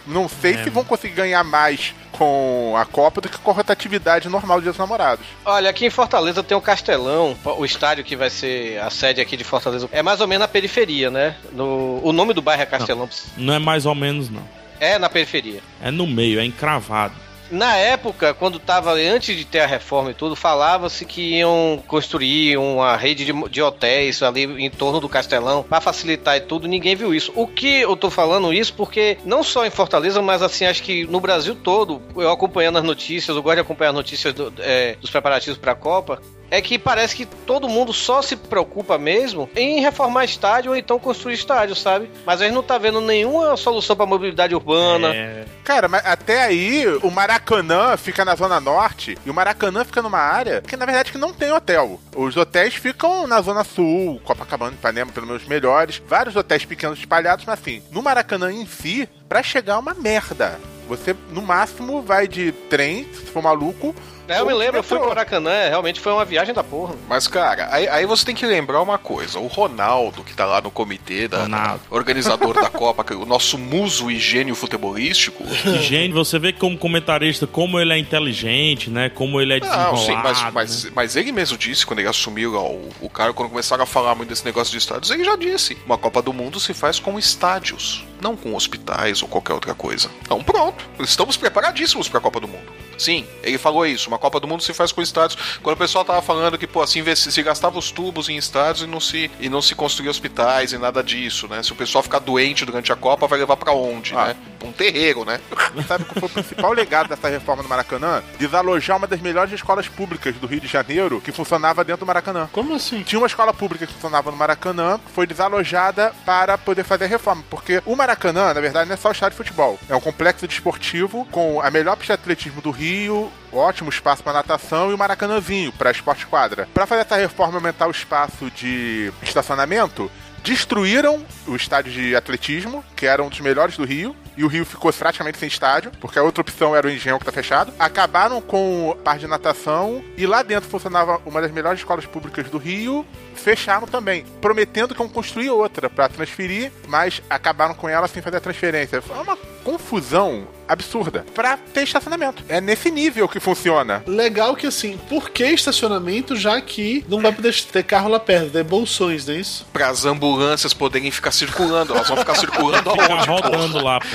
Não sei É. se vão conseguir ganhar mais com a Copa do que com a rotatividade normal dos namorados. Olha, aqui em Fortaleza tem o Castelão, o estádio que vai ser a sede aqui de Fortaleza. É mais ou menos na periferia, né? No, o nome do bairro é Castelão. Não é mais ou menos, não. É na periferia. É no meio, é encravado. Na época, quando tava antes de ter a reforma e tudo, falava-se que iam construir uma rede de, de hotéis ali em torno do Castelão para facilitar e tudo. Ninguém viu isso. O que eu tô falando isso porque não só em Fortaleza, mas assim acho que no Brasil todo, eu acompanhando as notícias, eu gosto de acompanhar as notícias do- é, dos preparativos para a Copa. É que parece que todo mundo só se preocupa mesmo em reformar estádio ou então construir estádio, sabe? Mas a gente não tá vendo nenhuma solução para mobilidade urbana. É, Cara, mas até aí o Maracanã fica na zona norte e o Maracanã fica numa área que na verdade que não tem hotel. Os hotéis ficam na zona sul, Copacabana, Ipanema, pelo menos melhores. Vários hotéis pequenos espalhados, mas assim, no Maracanã em si, pra chegar é uma merda. Você, no máximo, vai de trem, se for maluco. É, eu me lembro, eu fui pro. Maracanã, é, realmente foi uma viagem da porra. Mas, cara, aí, aí você tem que lembrar uma coisa: o Ronaldo, que tá lá no comitê, da, organizador da Copa, que é o nosso muso e gênio futebolístico. Gente, você vê como comentarista, como ele é inteligente, né? Como ele é desenrolado. Não, sim, mas, né? mas, mas ele mesmo disse, quando ele assumiu ó, o, o cara, quando começaram a falar muito desse negócio de estádios, ele já disse: uma Copa do Mundo se faz com estádios, não com hospitais ou qualquer outra coisa. Então, pronto, estamos preparadíssimos pra Copa do Mundo. Sim, ele falou isso. Uma Copa do Mundo se faz com estádios. Quando o pessoal tava falando que, pô, assim, se, gastava os tubos em estádios e não se, e não se construía hospitais e nada disso, né? Se o pessoal ficar doente durante a Copa, vai levar pra onde, Ah. né? Pra um terreiro, né? Sabe qual foi o principal legado dessa reforma do Maracanã? Desalojar uma das melhores escolas públicas do Rio de Janeiro que funcionava dentro do Maracanã. Como assim? Tinha uma escola pública que funcionava no Maracanã, que foi desalojada para poder fazer a reforma. Porque o Maracanã, na verdade, não é só o estádio de futebol. É um complexo desportivo com a melhor pista de atletismo do Rio, ótimo espaço para natação e o Maracanãzinho para esporte quadra. Para fazer essa reforma e aumentar o espaço de estacionamento, destruíram o estádio de atletismo, que era um dos melhores do Rio, e o Rio ficou praticamente sem estádio, porque a outra opção era o Engenhão que tá fechado. Acabaram com o par de natação e lá dentro funcionava uma das melhores escolas públicas do Rio. Fecharam também, prometendo que iam construir outra para transferir, mas acabaram com ela sem fazer a transferência. Foi uma confusão absurda para ter estacionamento. É nesse nível que funciona. Legal que assim, por que estacionamento já que não vai poder ter carro lá perto? É bolsões, não é isso? Para as ambulâncias poderem ficar circulando. Elas vão ficar circulando aonde? rodando lá, pô.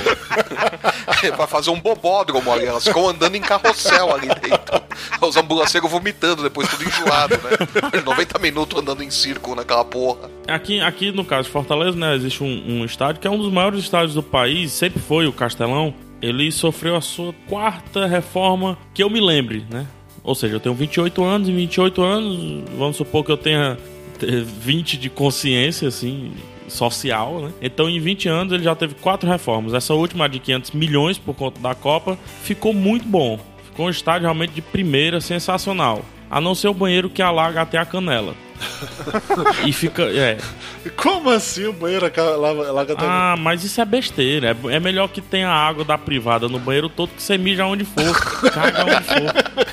Vai fazer um bobódromo ali. Elas ficam andando em carrossel ali dentro. Os ambulanceiros vomitando depois, tudo enjoado, né? 90 minutos andando em círculo naquela porra. Aqui, aqui no caso de Fortaleza, né, existe um, um estádio que é um dos maiores estádios do país, sempre foi o Castelão. Ele sofreu a sua quarta reforma que eu me lembre, né? Ou seja, eu tenho 28 anos, e 28 anos, vamos supor que eu tenha eh, 20 de consciência, assim, social, né? Então, em 20 anos, ele já teve quatro reformas. Essa última de 500 milhões por conta da Copa ficou muito bom. Ficou um estádio realmente de primeira, sensacional. A não ser o banheiro que alaga até a canela. e fica. É. Como assim o banheiro acaba- lava, laga também? Ah, mas isso é besteira. É, é melhor que tenha água da privada no banheiro todo que você mija onde for. Caga onde for.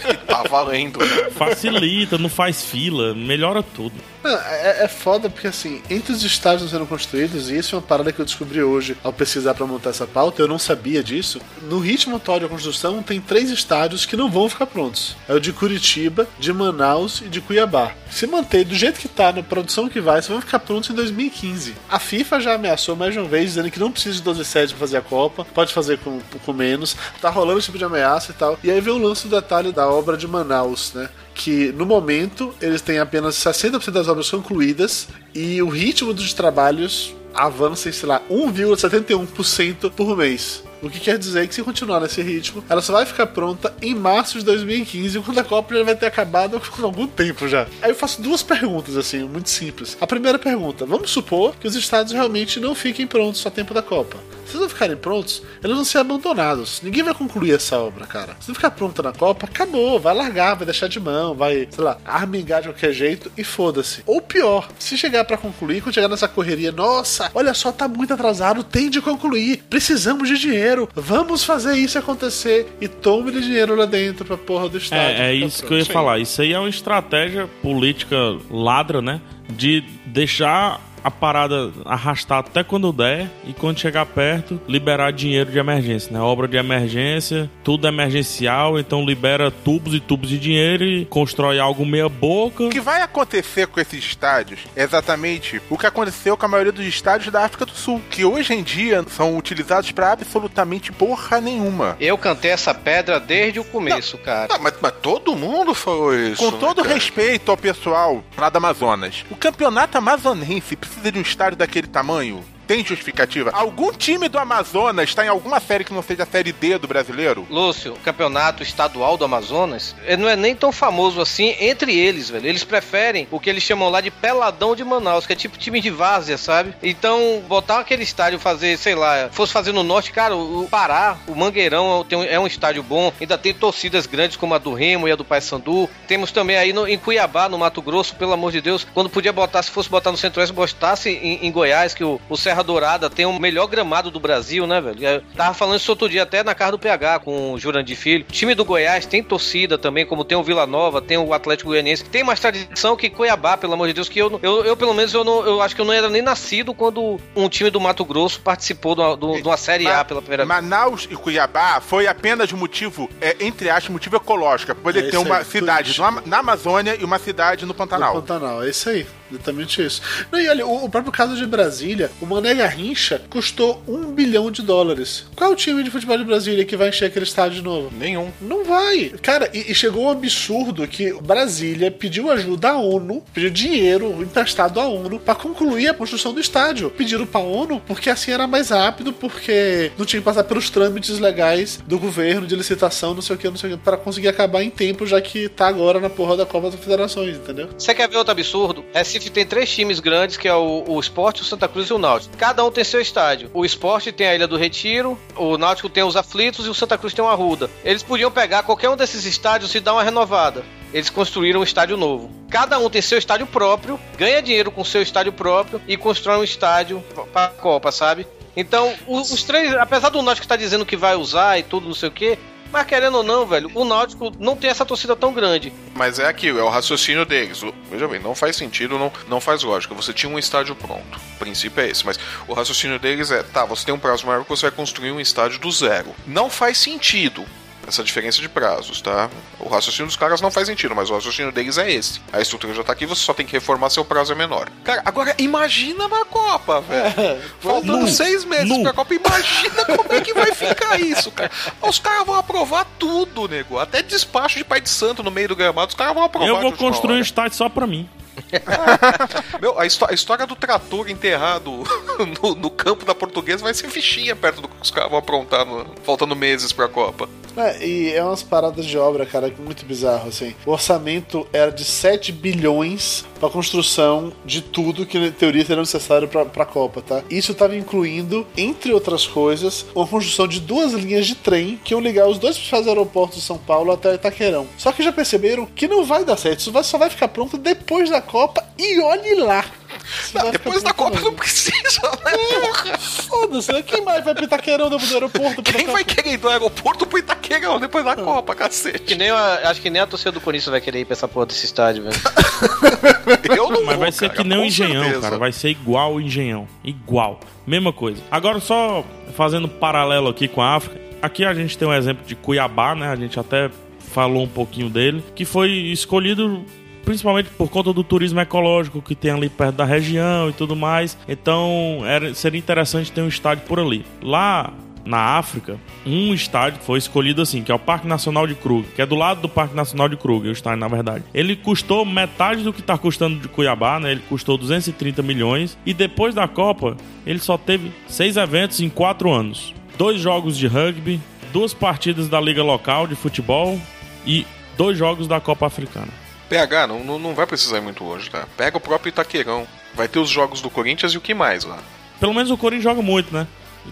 Valendo. Facilita, não faz fila, melhora tudo. É, é foda porque assim, entre os estádios sendo construídos, e isso é uma parada que eu descobri hoje ao pesquisar pra montar essa pauta, eu não sabia disso. No ritmo atual de construção, tem três estádios que não vão ficar prontos: é o de Curitiba, de Manaus e de Cuiabá. Se manter do jeito que tá, na produção que vai, só vão ficar prontos em 2015. A FIFA já ameaçou mais de uma vez, dizendo que não precisa de 12 sedes pra fazer a Copa, pode fazer com, com menos. Tá rolando esse tipo de ameaça e tal. E aí vem o lance do detalhe da obra de Manaus, né? que no momento eles têm apenas 60% das obras concluídas e o ritmo dos trabalhos avança em, sei lá, 1,71% por mês. O que quer dizer que se continuar nesse ritmo, ela só vai ficar pronta em março de 2015, quando a Copa já vai ter acabado com algum tempo já. Aí eu faço duas perguntas, assim, muito simples. A primeira pergunta: vamos supor que os estados realmente não fiquem prontos a tempo da Copa. Se não ficarem prontos, eles vão ser abandonados. Ninguém vai concluir essa obra, cara. Se não ficar pronta na Copa, acabou. Vai largar, vai deixar de mão, vai, sei lá, armingar de qualquer jeito e foda-se. Ou pior, se chegar pra concluir, quando chegar nessa correria, nossa, olha só, tá muito atrasado, tem de concluir. Precisamos de dinheiro. Vamos fazer isso acontecer. E tome dinheiro lá dentro pra porra do estádio. É, é isso que eu pronto. ia falar. Isso aí é uma estratégia política ladra, né? De deixar a parada arrastar até quando der e quando chegar perto, liberar dinheiro de emergência, né? Obra de emergência, tudo emergencial, então libera tubos e tubos de dinheiro e constrói algo meia boca. O que vai acontecer com esses estádios é exatamente o que aconteceu com a maioria dos estádios da África do Sul, que hoje em dia são utilizados pra absolutamente porra nenhuma. Eu cantei essa pedra desde o começo, cara. Ah, mas, mas todo mundo falou isso. Com né, todo cara? respeito ao pessoal lá do Amazonas, o campeonato amazonense precisa de um estádio daquele tamanho? Tem justificativa? Algum time do Amazonas está em alguma série que não seja a série D do brasileiro? Lúcio, o campeonato estadual do Amazonas ele não é nem tão famoso assim entre eles, velho. Eles preferem o que eles chamam lá de Peladão de Manaus, que é tipo time de várzea, sabe? Então, botar aquele estádio, fazer, sei lá, fosse fazer no norte, cara, o Pará, o Mangueirão um- é um estádio bom, ainda tem torcidas grandes como a do Remo e a do Paysandu. Temos também aí no- em Cuiabá, no Mato Grosso, pelo amor de Deus, quando podia botar, se fosse botar no Centro-Oeste, botasse em, em Goiás, que o, o Serra Dourada tem o melhor gramado do Brasil, né, velho? Eu tava falando isso outro dia até na casa do PH com o Jurandir Filho. O time do Goiás tem torcida também, como tem o Vila Nova, tem o Atlético Goianiense, que tem mais tradição que Cuiabá, pelo amor de Deus, que eu, eu, eu pelo menos, eu, não, eu acho que eu não era nem nascido quando um time do Mato Grosso participou de uma, do- de uma Série A pela primeira vez. Manaus e Cuiabá foi apenas motivo, é, entre aspas, motivo ecológico. pra Poder É ter uma aí, cidade Ama- na Amazônia e uma cidade no Pantanal. No Pantanal, é isso aí. Exatamente isso. Não, e olha, o, o próprio caso de Brasília, o Mané Garrincha custou um bilhão de dólares. Qual é o time de futebol de Brasília que vai encher aquele estádio de novo? Nenhum. Não vai. Cara, e, e chegou um absurdo que Brasília pediu ajuda à ONU, pediu dinheiro emprestado à ONU pra concluir a construção do estádio. Pediram pra ONU porque assim era mais rápido, porque não tinha que passar pelos trâmites legais do governo de licitação, não sei o que, não sei o que, pra conseguir acabar em tempo, já que tá agora na porra da Copa das Federações, entendeu? Você quer ver outro absurdo? Recife tem três times grandes, que é o, o Sport, o Santa Cruz e o Náutico. Cada um tem seu estádio. O Sport tem a Ilha do Retiro, o Náutico tem os Aflitos e o Santa Cruz tem o Arruda. Eles podiam pegar qualquer um desses estádios e dar uma renovada. Eles construíram um estádio novo. Cada um tem seu estádio próprio, ganha dinheiro com seu estádio próprio e constrói um estádio para a Copa, sabe? Então, o- os, três, apesar do Náutico estar dizendo que vai usar e tudo, não sei o quê, mas querendo ou não, velho, o Náutico não tem essa torcida tão grande. Mas é aquilo, é o raciocínio deles. Veja bem, não faz sentido, não, não faz lógica. Você tinha um estádio pronto. O princípio é esse. Mas o raciocínio deles é: tá, você tem um prazo maior que você vai construir um estádio do zero. Não faz sentido. Essa diferença de prazos, tá? O raciocínio dos caras não faz sentido, mas o raciocínio deles é esse. A estrutura já tá aqui, você só tem que reformar, seu prazo é menor. Cara, agora imagina na Copa, velho. Faltando Nu. seis meses Nu. pra Copa, imagina como é que vai ficar isso, cara. Os caras vão aprovar tudo, nego. Até despacho de pai de santo no meio do gramado, os caras vão aprovar. Eu vou construir um estádio só pra mim. Meu, a, a história do trator enterrado no, no campo da portuguesa vai ser fichinha perto do que os caras vão aprontar, no- faltando meses pra Copa. É, e é umas paradas de obra, cara, muito bizarro, assim. O orçamento era de 7 bilhões pra construção de tudo que, na teoria, seria necessário pra, pra Copa, tá? Isso tava incluindo, entre outras coisas, uma construção de duas linhas de trem que iam ligar os dois principais aeroportos de São Paulo até Itaquerão. Só que já perceberam que não vai dar certo, isso só vai ficar pronto depois da Copa e olhe lá. Ficar Depois da Copa não precisa, né? porra? Foda-se, né? Quem mais vai pro Itaquerão depois do aeroporto? Quem vai querer ir do aeroporto pro Itaquerão depois da Copa, cacete? Que nem a- acho que nem a torcida do Corinthians vai querer ir pra essa porra desse estádio, velho. Eu não Mas vou, vai ser cara, que nem o Engenhão, certeza. cara. Vai ser igual o Engenhão. Igual. Mesma coisa. Agora, só fazendo paralelo aqui com a África. Aqui a gente tem um exemplo de Cuiabá, né? A gente até falou um pouquinho dele. Que foi escolhido principalmente por conta do turismo ecológico que tem ali perto da região e tudo mais. Então, era, seria interessante ter um estádio por ali. Lá na África, um estádio foi escolhido assim, que é o Parque Nacional de Kruger, que é do lado do Parque Nacional de Kruger, o estádio, na verdade. Ele custou metade do que tá custando de Cuiabá, né? Ele custou 230 milhões. E depois da Copa, ele só teve seis eventos em quatro anos: dois jogos de rugby, duas partidas da Liga Local de futebol e dois jogos da Copa Africana. PH, não, não, não vai precisar ir muito longe, tá? Pega o próprio Itaquerão. Vai ter os jogos do Corinthians e o que mais lá? Pelo menos o Corinthians joga muito, né?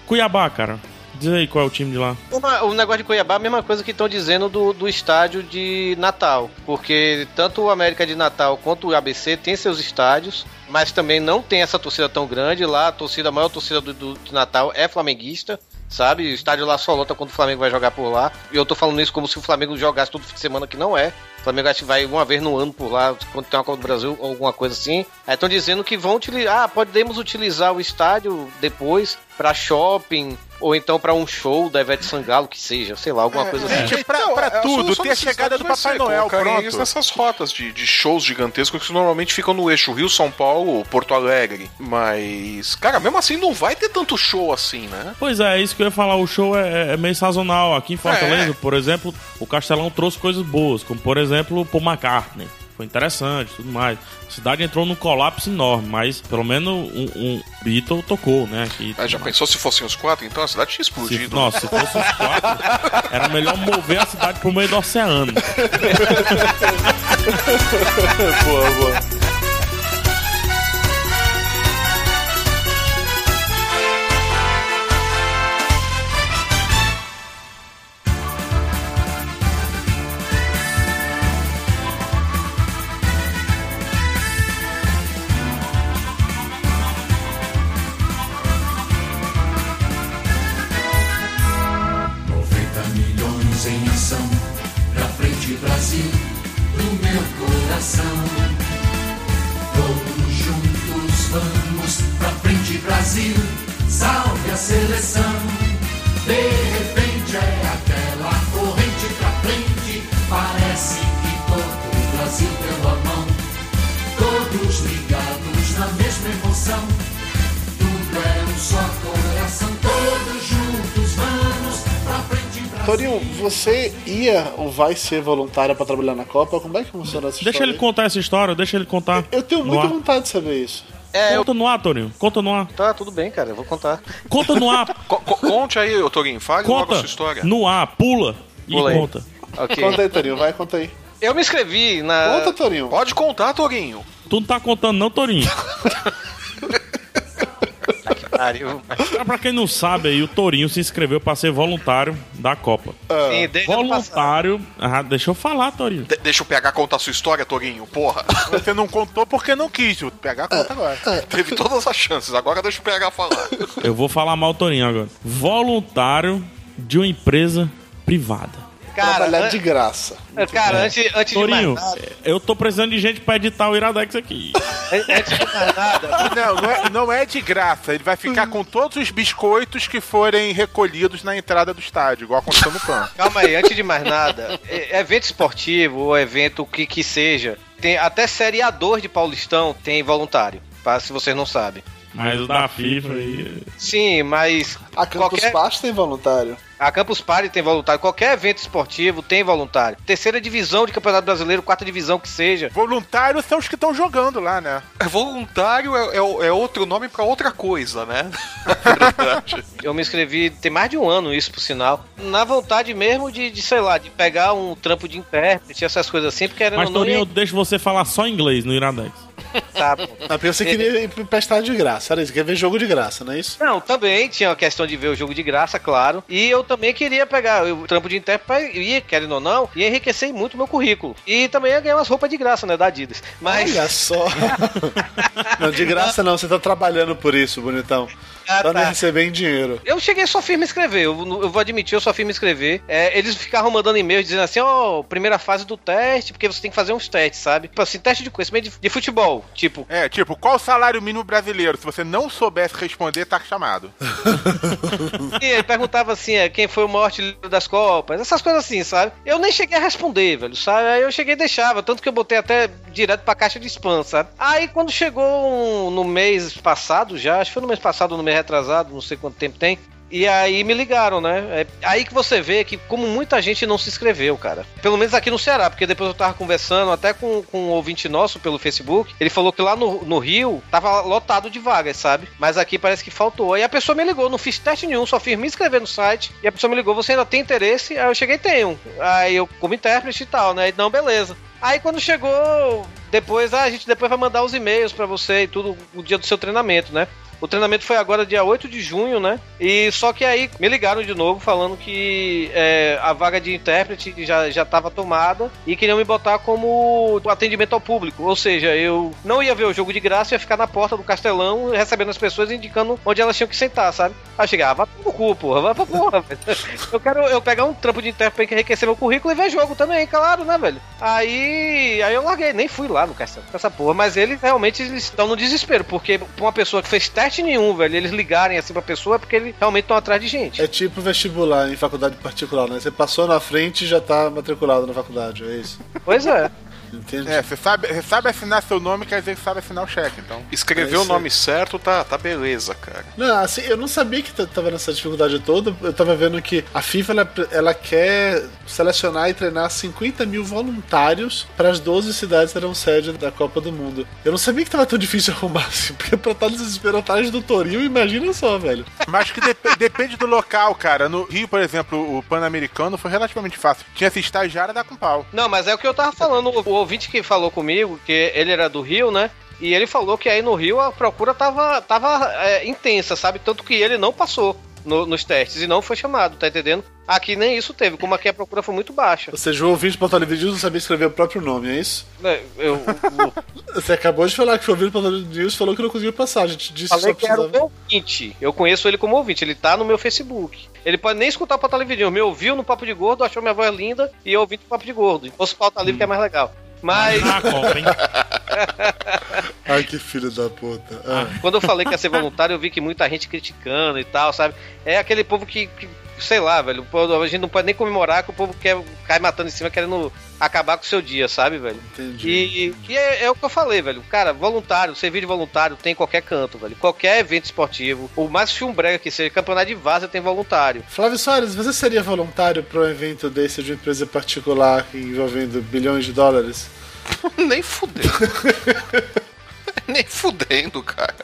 Cuiabá, cara. Diz aí qual é o time de lá. Uma- o negócio de Cuiabá é a mesma coisa que estão dizendo do, do estádio de Natal. Porque tanto o América de Natal quanto o ABC tem seus estádios, mas também não tem essa torcida tão grande. Lá a torcida, a maior torcida do, do- de Natal é flamenguista. Sabe? O estádio lá só lota quando o Flamengo vai jogar por lá. E eu tô falando isso como se o Flamengo jogasse todo fim de semana, que não é. O Flamengo acho que vai uma vez no ano por lá, quando tem uma Copa do Brasil ou alguma coisa assim. Aí estão dizendo que vão utilizar. Ah, podemos utilizar o estádio depois pra shopping, ou então pra um show da Ivete Sangalo, que seja, sei lá, alguma coisa assim. Gente, pra, pra é, a tudo, tem a chegada do Papai Noel, pronto. nessas rotas de, de shows gigantescos que normalmente ficam no eixo Rio, São Paulo, Porto Alegre. Mas, cara, mesmo assim não vai ter tanto show assim, né? Pois é, é isso que eu ia falar. O show é, é meio sazonal. Aqui em Fortaleza, É. por exemplo, o Castelão trouxe coisas boas, como por exemplo o Paul McCartney. Foi interessante tudo mais. A cidade entrou num colapso enorme, mas pelo menos um, um Beatle tocou, né? Aqui, já pensou se fossem os quatro? Então a cidade tinha se, explodido. nossa, se fosse os quatro, era melhor mover a cidade pro meio do oceano. boa, boa. Ou vai ser voluntária pra trabalhar na Copa? Como é que funciona essa Deixa história? ele contar essa história, deixa ele contar. Eu tenho muita ar. vontade de saber isso. É, eu... Conta no ar, Torinho. Conta no ar. Tá, tudo bem, cara, eu vou contar. Conta no ar. Co- co- conte aí, Torinho, fale logo a Conta sua história. no ar. Pula. Pula e aí. conta. Ok. Conta aí, Torinho, vai, conta aí. Eu me inscrevi na. Conta, Torinho. Pode contar, Torinho. Tu não tá contando não, Torinho. pariu. Ah, Pra quem não sabe aí, o Torinho se inscreveu pra ser voluntário da Copa. Sim, desde ano Voluntário. Ah, deixa eu falar, Torinho. De- deixa o PH contar a sua história, Torinho, porra. Você não contou porque não quis. o Pegar a conta agora. Teve todas as chances, agora deixa o PH falar. Eu vou falar mal Torinho agora. Voluntário de uma empresa privada. Cara, Trabalhar an- de graça. cara antes, antes de Torinho, mais nada, eu tô precisando de gente pra editar o Iradex aqui. an- antes de mais nada, Não, não é, não é de graça. Ele vai ficar com todos os biscoitos que forem recolhidos na entrada do estádio, igual aconteceu no PAN. Calma aí, antes de mais nada, é- evento esportivo ou evento que que seja, tem até série A2 de Paulistão tem voluntário, pra, se vocês não sabem. Mas o da FIFA aí. Sim, mas A Campus qualquer Party tem voluntário. a Campus Party tem voluntário, qualquer evento esportivo tem voluntário. Terceira divisão de Campeonato Brasileiro, quarta divisão que seja. Voluntários são os que estão jogando lá, né? É, Voluntário é, é- é outro nome pra outra coisa, né? Verdade. Eu me inscrevi tem mais de um ano, isso por sinal. Na vontade mesmo de, de, sei lá, de pegar um trampo de intérprete, essas coisas assim, porque era Mas ia eu deixo você falar só inglês no Iradex. tá, pô. Ah, porque você queria ir pra estádio de graça. Era isso, quer ver jogo de graça, não é isso? Não, também tinha a questão de ver o jogo de graça, claro. E eu também queria pegar o trampo de intérprete pra ir, querendo ou não, e enriquecer muito meu currículo. E também ia ganhar umas roupas de graça, né, da Adidas. Mas. Olha só. não, de graça não, você tá trabalhando por isso, bonitão. Ah, não tá. receber em dinheiro. Eu cheguei só firme a escrever, eu, eu vou admitir, eu só firme a escrever. É, eles ficavam mandando e-mails dizendo assim, ó, primeira fase do teste, porque você tem que fazer uns testes, sabe? Tipo assim, teste de conhecimento de, de futebol, tipo. É, tipo, qual o salário mínimo brasileiro? Se você não soubesse responder, tá chamado. E ele perguntava assim, é, quem foi o maior artilheiro das Copas, essas coisas assim, sabe? Eu nem cheguei a responder, velho, sabe? Aí eu cheguei e deixava, tanto que eu botei até direto pra caixa de spam, sabe? Aí quando chegou um- no mês passado já, acho que foi no mês passado, no mês retrasado, não sei quanto tempo tem. E aí me ligaram, né? É aí que você vê que como muita gente não se inscreveu, cara. Pelo menos aqui no Ceará, porque depois eu tava conversando até com, com um ouvinte nosso pelo Facebook. Ele falou que lá no, no Rio tava lotado de vagas, sabe? Mas aqui parece que faltou. Aí a pessoa me ligou, não fiz teste nenhum, só fiz me inscrever no site. E a pessoa me ligou, você ainda tem interesse? Aí eu cheguei, tenho. Aí eu, como intérprete e tal, né? E, Não, beleza. Aí quando chegou, depois, ah, a gente depois vai mandar os e-mails pra você e tudo, o dia do seu treinamento, né? O treinamento foi agora dia 8 de junho, né? E só que aí me ligaram de novo falando que é, a vaga de intérprete já, já tava tomada e queriam me botar como atendimento ao público. Ou seja, eu não ia ver o jogo de graça, ia ficar na porta do castelão recebendo as pessoas indicando onde elas tinham que sentar, sabe? Aí cheguei, ah, vai pro cu, porra, vai pra porra, velho. Eu quero eu pegar um trampo de intérprete pra enriquecer meu currículo e ver jogo também, claro, né, velho? Aí, aí eu larguei, nem fui lá no castelo com essa porra, mas eles realmente estão no desespero, porque pra uma pessoa que fez teste nenhum, velho, eles ligarem assim pra pessoa é porque eles realmente estão atrás de gente. É tipo vestibular em faculdade particular, né? Você passou na frente e já tá matriculado na faculdade, é isso. Pois é. Entendi. É, você sabe, você sabe assinar seu nome, quer dizer que sabe assinar o cheque, então. Escrever É o nome certo, tá, tá beleza, cara. Não, assim, eu não sabia que tava nessa dificuldade toda. Eu tava vendo que a FIFA ela, ela quer selecionar e treinar 50 mil voluntários para as 12 cidades que serão sede da Copa do Mundo. Eu não sabia que tava tão difícil arrumar, assim, porque pra estar desesperado atrás do Torinho, imagina só, velho. Mas que dep- depende do local, cara. No Rio, por exemplo, o Pan-Americano foi relativamente fácil. Tinha esse estagiário a dar com pau. Não, mas é o que eu tava falando. O ouvinte que falou comigo, que ele era do Rio, né? E ele falou que aí no Rio a procura tava, tava é, intensa, sabe? Tanto que ele não passou no- nos testes e não foi chamado, tá entendendo? Aqui nem isso teve, como aqui a procura foi muito baixa. Ou seja, o ouvinte do Portal Livre não sabia escrever o próprio nome, é isso? É, Eu, Você acabou de falar que o ouvinte do Portal Livre News falou que não conseguiu passar. A gente disse Falei que que só era o precisava. meu ouvinte. Eu conheço ele como ouvinte. Ele tá no meu Facebook. Ele pode nem escutar o Pauta Livre. Me ouviu no Papo de Gordo, achou minha voz linda e eu ouvi no Papo de Gordo. Fosse o Pauta Livre que é mais legal. Mas Ah, hein? Ai, que filho da puta. Ah. quando eu falei que ia ser voluntário, eu vi que muita gente criticando e tal, sabe? É aquele povo que, que, sei lá, velho. A gente não pode nem comemorar que o povo quer, cai matando em cima querendo acabar com o seu dia, sabe, velho? Entendi. E, e é, é o que eu falei, velho. Cara, voluntário, servir de voluntário tem em qualquer canto, velho. Qualquer evento esportivo, o mais chumbrega que seja, campeonato de vaza tem voluntário. Flávio Soares, você seria voluntário para um evento desse de uma empresa particular envolvendo bilhões de dólares? Nem fudendo. Nem fudendo, cara.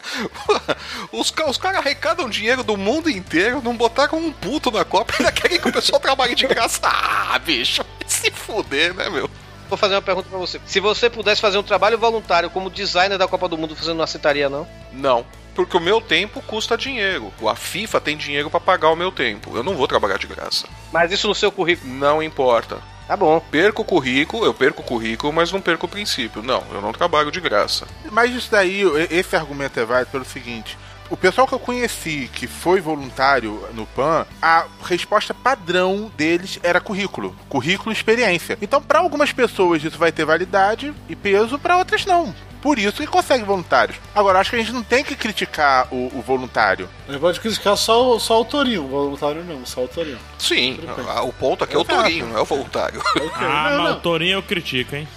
Os, os caras arrecadam dinheiro do mundo inteiro, não botaram um puto na Copa e ainda querem que o pessoal trabalhe de graça. Ah, bicho, se fuder, né, meu? Vou fazer uma pergunta pra você. Se você pudesse fazer um trabalho voluntário como designer da Copa do Mundo, você não aceitaria, não? Não. Porque o meu tempo custa dinheiro. A FIFA tem dinheiro pra pagar o meu tempo. Eu não vou trabalhar de graça. Mas isso no seu currículo. Não importa. Tá bom. Perco o currículo, eu perco o currículo, mas não perco o princípio. Não, eu não trabalho de graça. Mas isso daí, esse argumento é válido pelo seguinte. O pessoal que eu conheci que foi voluntário no PAN, a resposta padrão deles era currículo. Currículo e experiência. Então, para algumas pessoas isso vai ter validade e peso, para outras não. Por isso que consegue voluntários. Agora, acho que a gente não tem que criticar o, o voluntário. A gente pode criticar só, o- só o Torinho, o voluntário não, só o Torinho. Sim, a- o ponto aqui é o Exato. Torinho, não é o voluntário. Ah, mas o Torinho eu critico, hein?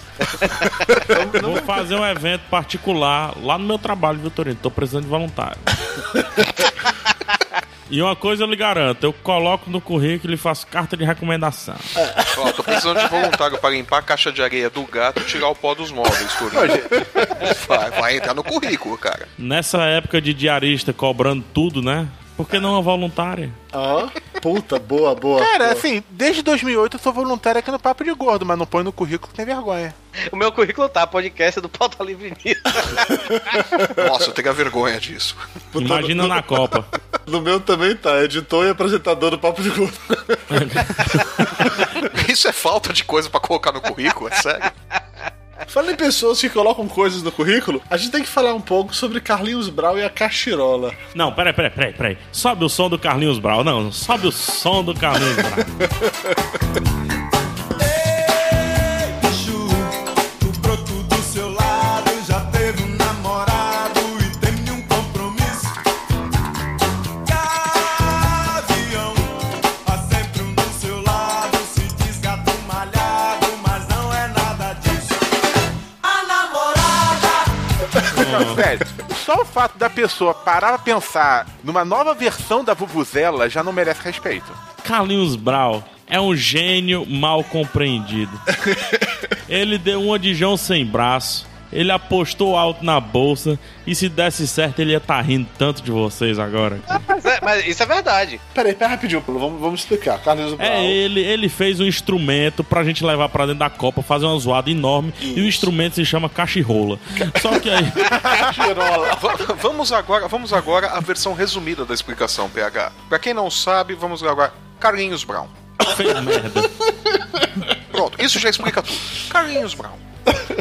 Vou fazer um evento particular lá no meu trabalho, viu, Torinho? Tô precisando de voluntário. E uma coisa eu lhe garanto, eu coloco no currículo e faço carta de recomendação. Ó, tô precisando de voluntário para limpar a caixa de areia do gato e tirar o pó dos móveis. Vai, vai entrar no currículo, cara. Nessa época de diarista cobrando tudo, né? Por que não a voluntária? Ó, puta, boa, boa. Cara, boa. assim, desde 2008 eu sou voluntário aqui no Papo de Gordo, mas não põe no currículo que tem vergonha. O meu currículo tá, podcast do Pauta Livre. Nossa, eu tenho vergonha disso. Imagina na Copa. No meu também tá, editor e apresentador do Papo de Gordo. Isso é falta de coisa pra colocar no currículo, é sério? Falando em pessoas que colocam coisas no currículo, a gente tem que falar um pouco sobre Carlinhos Brau e a Cachirola. Não, peraí, peraí, peraí, peraí. Sobe o som do Carlinhos Brau. Não, sobe o som do Carlinhos Brau. só o fato da pessoa parar pra pensar numa nova versão da Vuvuzela já não merece respeito. Carlinhos Brau é um gênio mal compreendido. Ele deu uma de João sem braço. Ele apostou alto na bolsa. E se desse certo, ele ia estar rindo tanto de vocês agora. mas, é- mas isso é verdade. Peraí, pera rapidinho, vamos, vamos explicar. Carlinhos Brau. É ele, ele fez um instrumento pra gente levar pra dentro da Copa, fazer uma zoada enorme. E o instrumento se chama cachirrola. Só que aí. Va- Vamos agora, vamos agora à versão resumida da explicação, PH. Pra quem não sabe, vamos agora. Carlinhos Brown. Fez merda. Pronto, isso já explica tudo. Carlinhos Brown.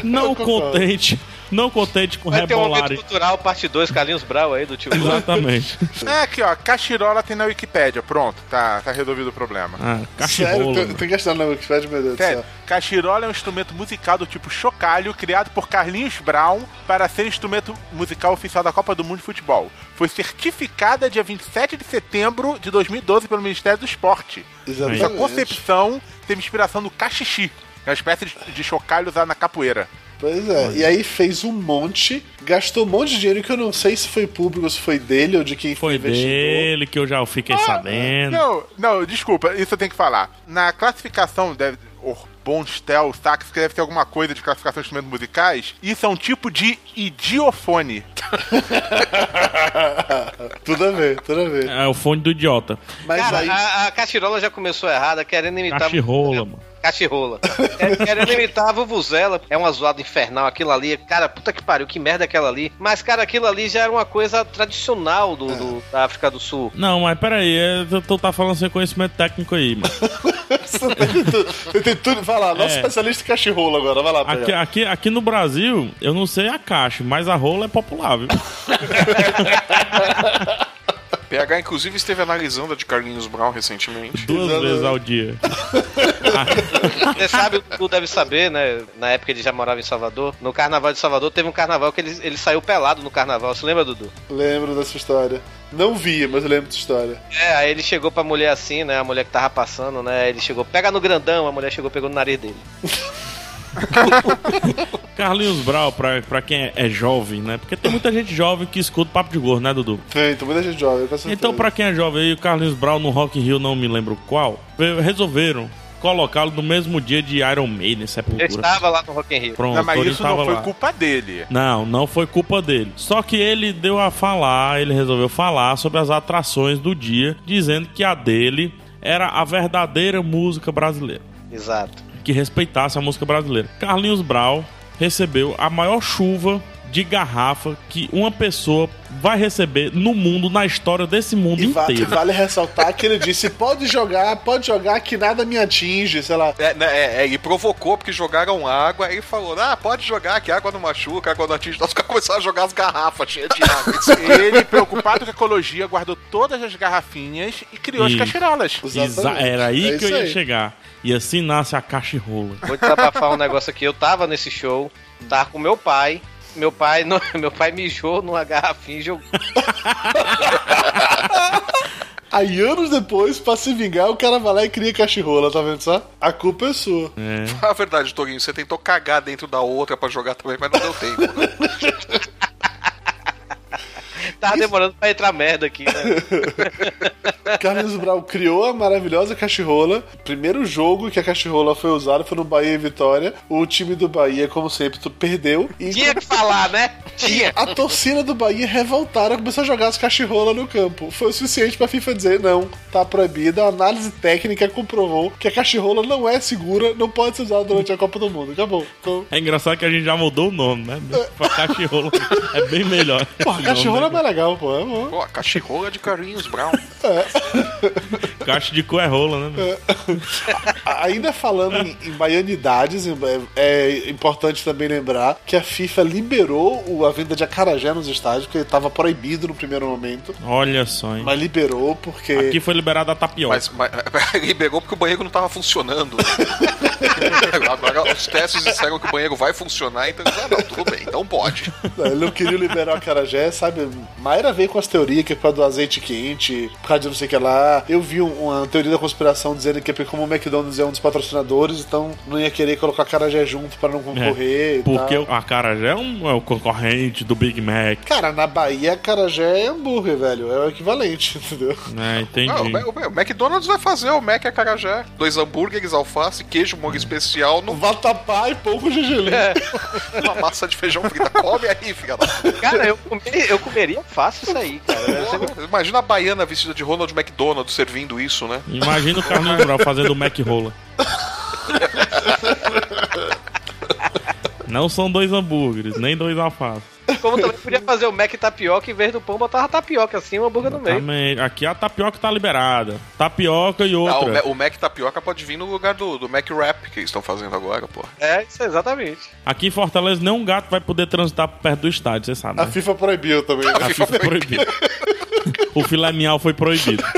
Não contente. Não contente com Vai ter um momento cultural, parte 2, Carlinhos Brau aí do tio. Exatamente. É aqui, ó, Cachirola tem na Wikipédia, pronto, tá, tá resolvido o problema. Ah, Sério, cachirrola. tem, estar na Wikipedia, meu Deus do Sério, céu. cachirola é um instrumento musical do tipo chocalho, criado por Carlinhos Brown para ser instrumento musical oficial da Copa do Mundo de Futebol. Foi certificada dia 27 de setembro de 2012 pelo Ministério do Esporte. Exatamente. Sua concepção teve inspiração no cachixi, é uma espécie de- chocalho usado na capoeira. Pois é, e aí fez um monte, gastou um monte de dinheiro que eu não sei se foi público, se foi dele ou de quem Foi investigou. dele que eu já fiquei sabendo. Não, não, desculpa, isso eu tenho que falar. Na classificação, deve. Orbonstel, sax, que deve ter alguma coisa de classificação de instrumentos musicais. Isso é um tipo de idiofone. tudo a ver, tudo a ver. É o fone do idiota. Mas Cara, aí. a, a Cachirola já começou errada, querendo imitar. Cachirrola, mano. Cachirrola. É, querendo imitar a Vuvuzela. É uma zoada infernal aquilo ali. Cara, puta que pariu, que merda é aquela ali. Mas, cara, aquilo ali já era uma coisa tradicional do, do- da África do Sul. Não, mas peraí, é, tu- tá falando sem conhecimento técnico aí, mano. Você tem tudo, tem tudo. Vai lá, nosso É. especialista em cachirrola agora, vai lá, Aqui, aqui, aqui no Brasil, eu não sei a caixa, mas a rola é popular, viu? PH, inclusive, esteve analisando a de Carlinhos Brown recentemente. Duas vezes ao dia. Você sabe, tu deve saber, né? Na época ele já morava em Salvador. No carnaval de Salvador teve um carnaval que ele, ele saiu pelado no carnaval. Você lembra, Dudu? Lembro dessa história. Não vi, mas eu lembro dessa história. É, aí ele chegou pra mulher assim, né? A mulher que tava passando, né? Ele chegou, pega no grandão, a mulher chegou, pegou no nariz dele. Carlinhos Brau, pra, pra quem é, é jovem, né? Porque tem muita gente jovem que escuta o papo de gordo, né, Dudu? Tem, tem muita gente jovem, com certeza. Então, pra quem é jovem aí, o Carlinhos Brau no Rock in Rio, não me lembro qual, resolveram colocá-lo no mesmo dia de Iron Maiden, Eu Sepultura. estava lá no Rock in Rio. Pronto, não, mas isso não foi lá. culpa dele. Não, não foi culpa dele. Só que ele deu a falar, ele resolveu falar sobre as atrações do dia, dizendo que a dele era a verdadeira música brasileira, Exato. Que respeitasse a música brasileira. Carlinhos Brau recebeu a maior chuva de garrafa que uma pessoa vai receber no mundo, na história desse mundo E va- inteiro. vale ressaltar que ele disse: pode jogar, pode jogar que nada me atinge, sei lá. É, né, é, é, ele provocou porque jogaram água, aí ele falou: Ah, pode jogar, que água não machuca, água não atinge. Nós começaram a jogar as garrafas cheias de água. Ele, preocupado com a ecologia, guardou todas as garrafinhas e criou as Isso. cachirolas. Era aí É que eu ia aí. chegar. E assim nasce a caixa e rola. Vou desabafar um negócio aqui. Eu tava nesse show, tava com meu pai. Meu pai, no- meu pai mijou numa garrafinha e jogou. Aí, anos depois, pra se vingar, o cara vai lá e cria cachirola, tá vendo só? A culpa é sua. É. A verdade, Torinho, você tentou cagar dentro da outra pra jogar também, mas não deu tempo. né? Tava demorando pra entrar merda aqui, né? Carlos Brau criou a maravilhosa cachirola. Primeiro jogo que a cachirola foi usada foi no Bahia e Vitória. O time do Bahia, como sempre, tu perdeu. E Tinha que falar, né? Tinha. a torcida do Bahia revoltaram e começou a jogar as cachirolas no campo. Foi o suficiente pra FIFA dizer: não, tá proibida. A análise técnica comprovou que a cachirola não é segura, não pode ser usada durante a Copa do Mundo. Acabou. Então, É engraçado que a gente já mudou o nome, né? Pra caixa e rola. É bem melhor. pô, a cachirola é mais legal, pô. É bom. Pô, a cachorrola de Carlinhos Brown. Caixa de cu é rola, né? meu? Ainda falando em, em baianidades, é, é importante também lembrar que a FIFA liberou o- a venda de acarajé nos estádios, porque estava proibido no primeiro momento, Olha só, hein? mas liberou porque. Aqui foi liberada a tapioca. Mas, mas liberou porque o banheiro não tava funcionando. Agora os testes disseram que o banheiro vai funcionar, então ah, não, tudo bem, então pode. Ele não queria liberar o acarajé, sabe? Mayra veio com as teorias que é por causa do azeite quente, por causa de não sei o que lá. Eu vi um- uma teoria da conspiração dizendo que é porque como o McDonald's é um dos patrocinadores, então não ia querer colocar acarajé junto pra não concorrer e Porque tal. o acarajé é, um, é o concorrente do Big Mac. Cara, na Bahia, acarajé é hambúrguer, velho. É o equivalente, entendeu? É, entendi. Ah, o, o- o McDonald's vai fazer o Mac acarajé. Dois hambúrgueres, alface, queijo, molho especial, no, Vatapá e pouco gergelim. uma massa de feijão frita. Come aí, filha da puta. Cara, eu, comi- eu comeria fácil isso aí, cara. Imagina a baiana vestida de Ronald McDonald servindo isso, né? Imagina o Carlinhos Brau fazendo o Mac rola. Não são dois hambúrgueres, nem dois alfaces. Como também podia fazer o Mac tapioca em vez do pão, botava tapioca assim, um hambúrguer no meio. Também. Aqui a tapioca tá liberada. Tapioca e Ah, o, outra. Ma- o Mac tapioca pode vir no lugar do, do Mac Wrap que eles estão fazendo agora, pô. É, isso exatamente. Aqui em Fortaleza nenhum gato vai poder transitar perto do estádio, você sabe. A Né? FIFA proibiu também. A FIFA proibiu. o filé foi proibido.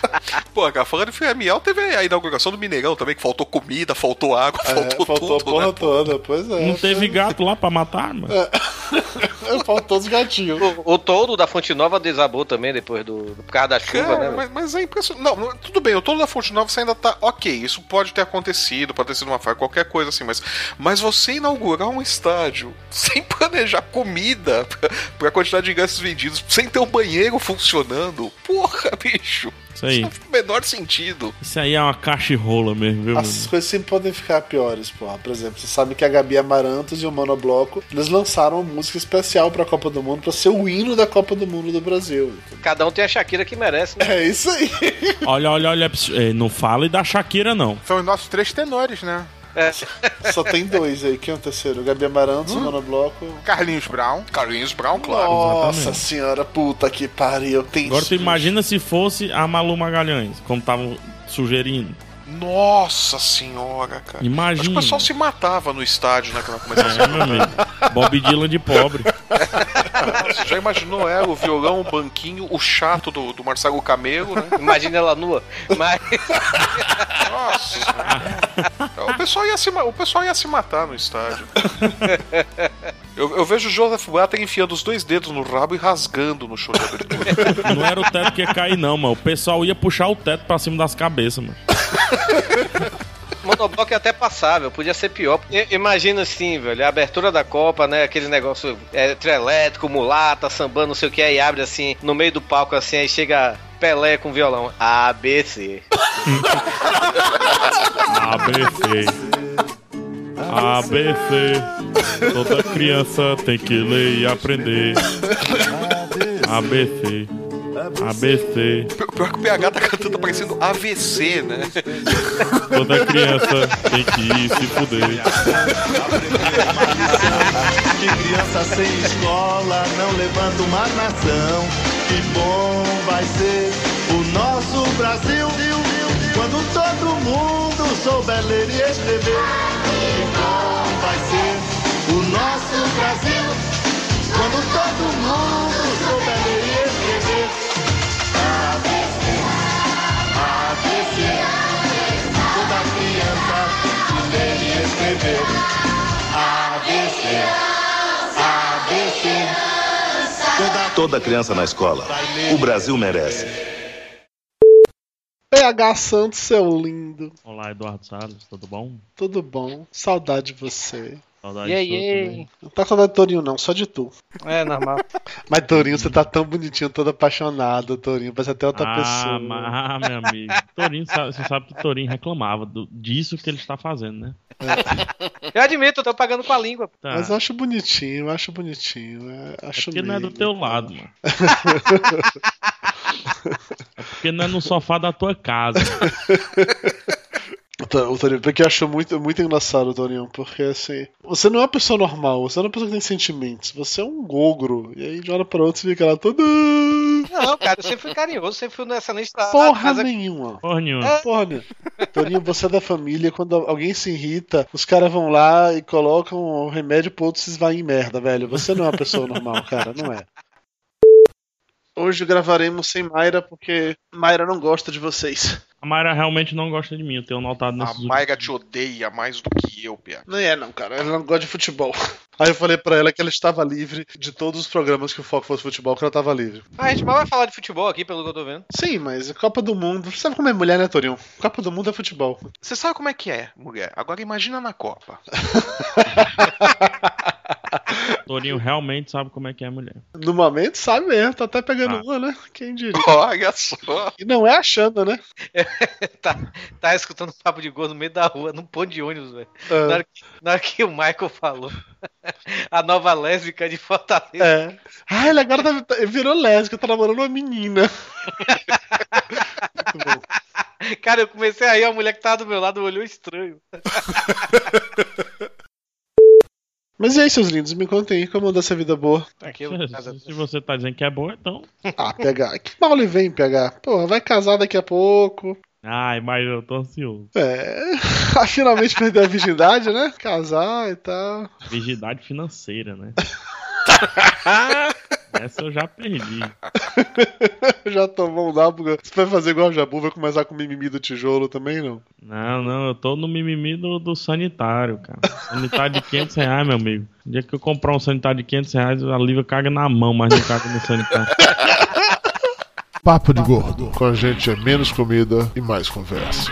Pô, cara, falando de filé miel, teve a inauguração do Mineirão também, que faltou comida, faltou água, É, faltou, faltou a tudo, porra né? toda, pois é. Não teve gato lá pra matar, mano. Faltou os gatinhos. O, o todo da Fonte Nova desabou também depois do, do por causa da chuva, Cara, né? mas, mas é impressionante. Não, tudo bem, o todo da Fonte Nova você ainda tá ok. Isso pode ter acontecido, pode ter sido uma falha, qualquer coisa assim, mas, mas você inaugurar um estádio sem planejar comida pra, pra quantidade de ingressos vendidos, sem ter um banheiro funcionando, porra, bicho. Isso aí. Não faz o menor sentido. Isso aí é uma caixa e rola mesmo, viu, As mano? coisas sempre podem ficar piores, porra. Por exemplo, você sabe que a Gabi Amarantos e o Monobloco, eles lançaram uma música especial pra Copa do Mundo, pra ser o hino da Copa do Mundo do Brasil. Cada um tem a Shakira que merece, né? É isso aí. Olha, olha, olha. eh, Não fale da Shakira, não. São os nossos três tenores, né? É. Só tem dois aí. Quem é o terceiro? Gabi Amarantos, o Monobloco. Carlinhos Brown. Carlinhos Brown, claro. Nossa Exatamente. senhora, puta que pariu. Tem Agora tu imagina se fosse a Malu Magalhães, como estavam sugerindo. Nossa senhora, cara. Imagina. Acho que o pessoal se matava no estádio, né? Quando começasse É, meu amigo. Bob Dylan de pobre. Você já imaginou ela, o violão, o banquinho, o chato do, do Marcelo Camelo, né? Imagina ela nua. Mas Nossa senhora. o pessoal, ia se, o pessoal ia se matar no estádio. Eu, eu vejo o Joseph Blatter enfiando os dois dedos no rabo e rasgando no show de abertura. Não era o teto que ia cair, não, mano. O pessoal ia puxar o teto pra cima das cabeças, mano. monobloco é até passável, podia ser pior. Imagina assim, velho, a abertura da Copa, né? Aquele negócio é, trio elétrico, mulata, sambando, não sei o que, aí abre assim, no meio do palco assim, aí chega Pelé com violão. ABC. ABC. ABC. Toda criança tem que ler e aprender. ABC. ABC. Pior pior que o PH tá cantando parecendo AVC, né? Toda criança tem que ir se fuder. De criança sem escola, não levanta uma nação. Que bom vai ser o nosso Brasil. Quando todo mundo souber ler e escrever. Que bom vai ser o nosso Brasil. Quando todo mundo souber ABC, ABC. Toda criança na escola. O Brasil merece. PH Santos, seu lindo. Olá, Eduardo Salles, tudo bom? Tudo bom? Saudade de você. Saudade aí, também. Não tá com saudade do Torinho, não, só de tu. É normal. Mas Torinho, você tá tão bonitinho, todo apaixonado, Torinho. Parece até outra ah, pessoa. ah, meu amigo. Torinho, sabe- você sabe que o Torinho reclamava do- disso que ele está fazendo, né? Eu admito, eu tô pagando com a língua. Tá. Mas eu acho bonitinho, eu acho bonitinho. é- acho porque não é do teu lado, mano. É porque não é no sofá da tua casa. O To- o Torinho, porque eu acho muito, muito engraçado, Torinho, porque assim, você não é uma pessoa normal, você não é uma pessoa que tem sentimentos, você é um gogro, e aí de uma hora pra outra você fica lá todo. Não, cara, eu sempre fui carinhoso, sempre fui no excelente trabalho. Porra mas é- nenhuma. Porra nenhuma. Porra nenhuma. Torinho, você é da família, quando alguém se irrita, os caras vão lá e colocam o remédio pro outro se esvair em merda, velho. Você não é uma pessoa normal, cara, não é. Hoje gravaremos sem Mayra, porque Mayra não gosta de vocês. A Mayra realmente não gosta de mim, eu tenho notado A nesses últimos Mayra te odeia mais do que eu, PH. Não é, não, cara. Ela não gosta de futebol. Aí eu falei pra ela que ela estava livre de todos os programas que o foco fosse futebol, que ela estava livre. Ah, a gente mal vai falar de futebol aqui, pelo que eu tô vendo. Sim, mas Copa do Mundo. Você sabe como é mulher, né, Torinho? Copa do Mundo é futebol. Você sabe como é que é, mulher? Agora imagina na Copa. Torinho realmente sabe como é que é a mulher. No momento, sabe mesmo. Tá até pegando Ah. uma, né? Quem diria? Olha só. E não é achando, né? tá, tá escutando papo de gol no meio da rua, num ponto de ônibus, velho. É. Na, hora que- na hora que o Michael falou. a nova lésbica de Fortaleza. É. Ah, ele agora tá, tá- virou lésbica, tá namorando uma menina. Cara, eu comecei a rir, a mulher que tava do meu lado olhou estranho. Mas e aí, seus lindos? Me contem aí como anda essa vida boa. Aquilo, Se, se você tá dizendo que é boa, então. Ah, PH. Que mal lhe vem, PH? Porra, vai casar daqui a pouco. Ai, mas eu tô ansioso. É. Finalmente perder a virgindade, né? Casar e tal. Virgindade financeira, né? Essa eu já perdi. Já tomou um nábuga. Você vai fazer igual o Jabu, vai começar com o mimimi do tijolo também, não? Não, não, eu tô no mimimi do, do sanitário, cara. Sanitário de 500 reais, meu amigo. O dia que eu comprar um sanitário de 500 reais, a Lívia caga na mão, mas não caga no sanitário. Papo de gordo. Com a gente é menos comida e mais conversa.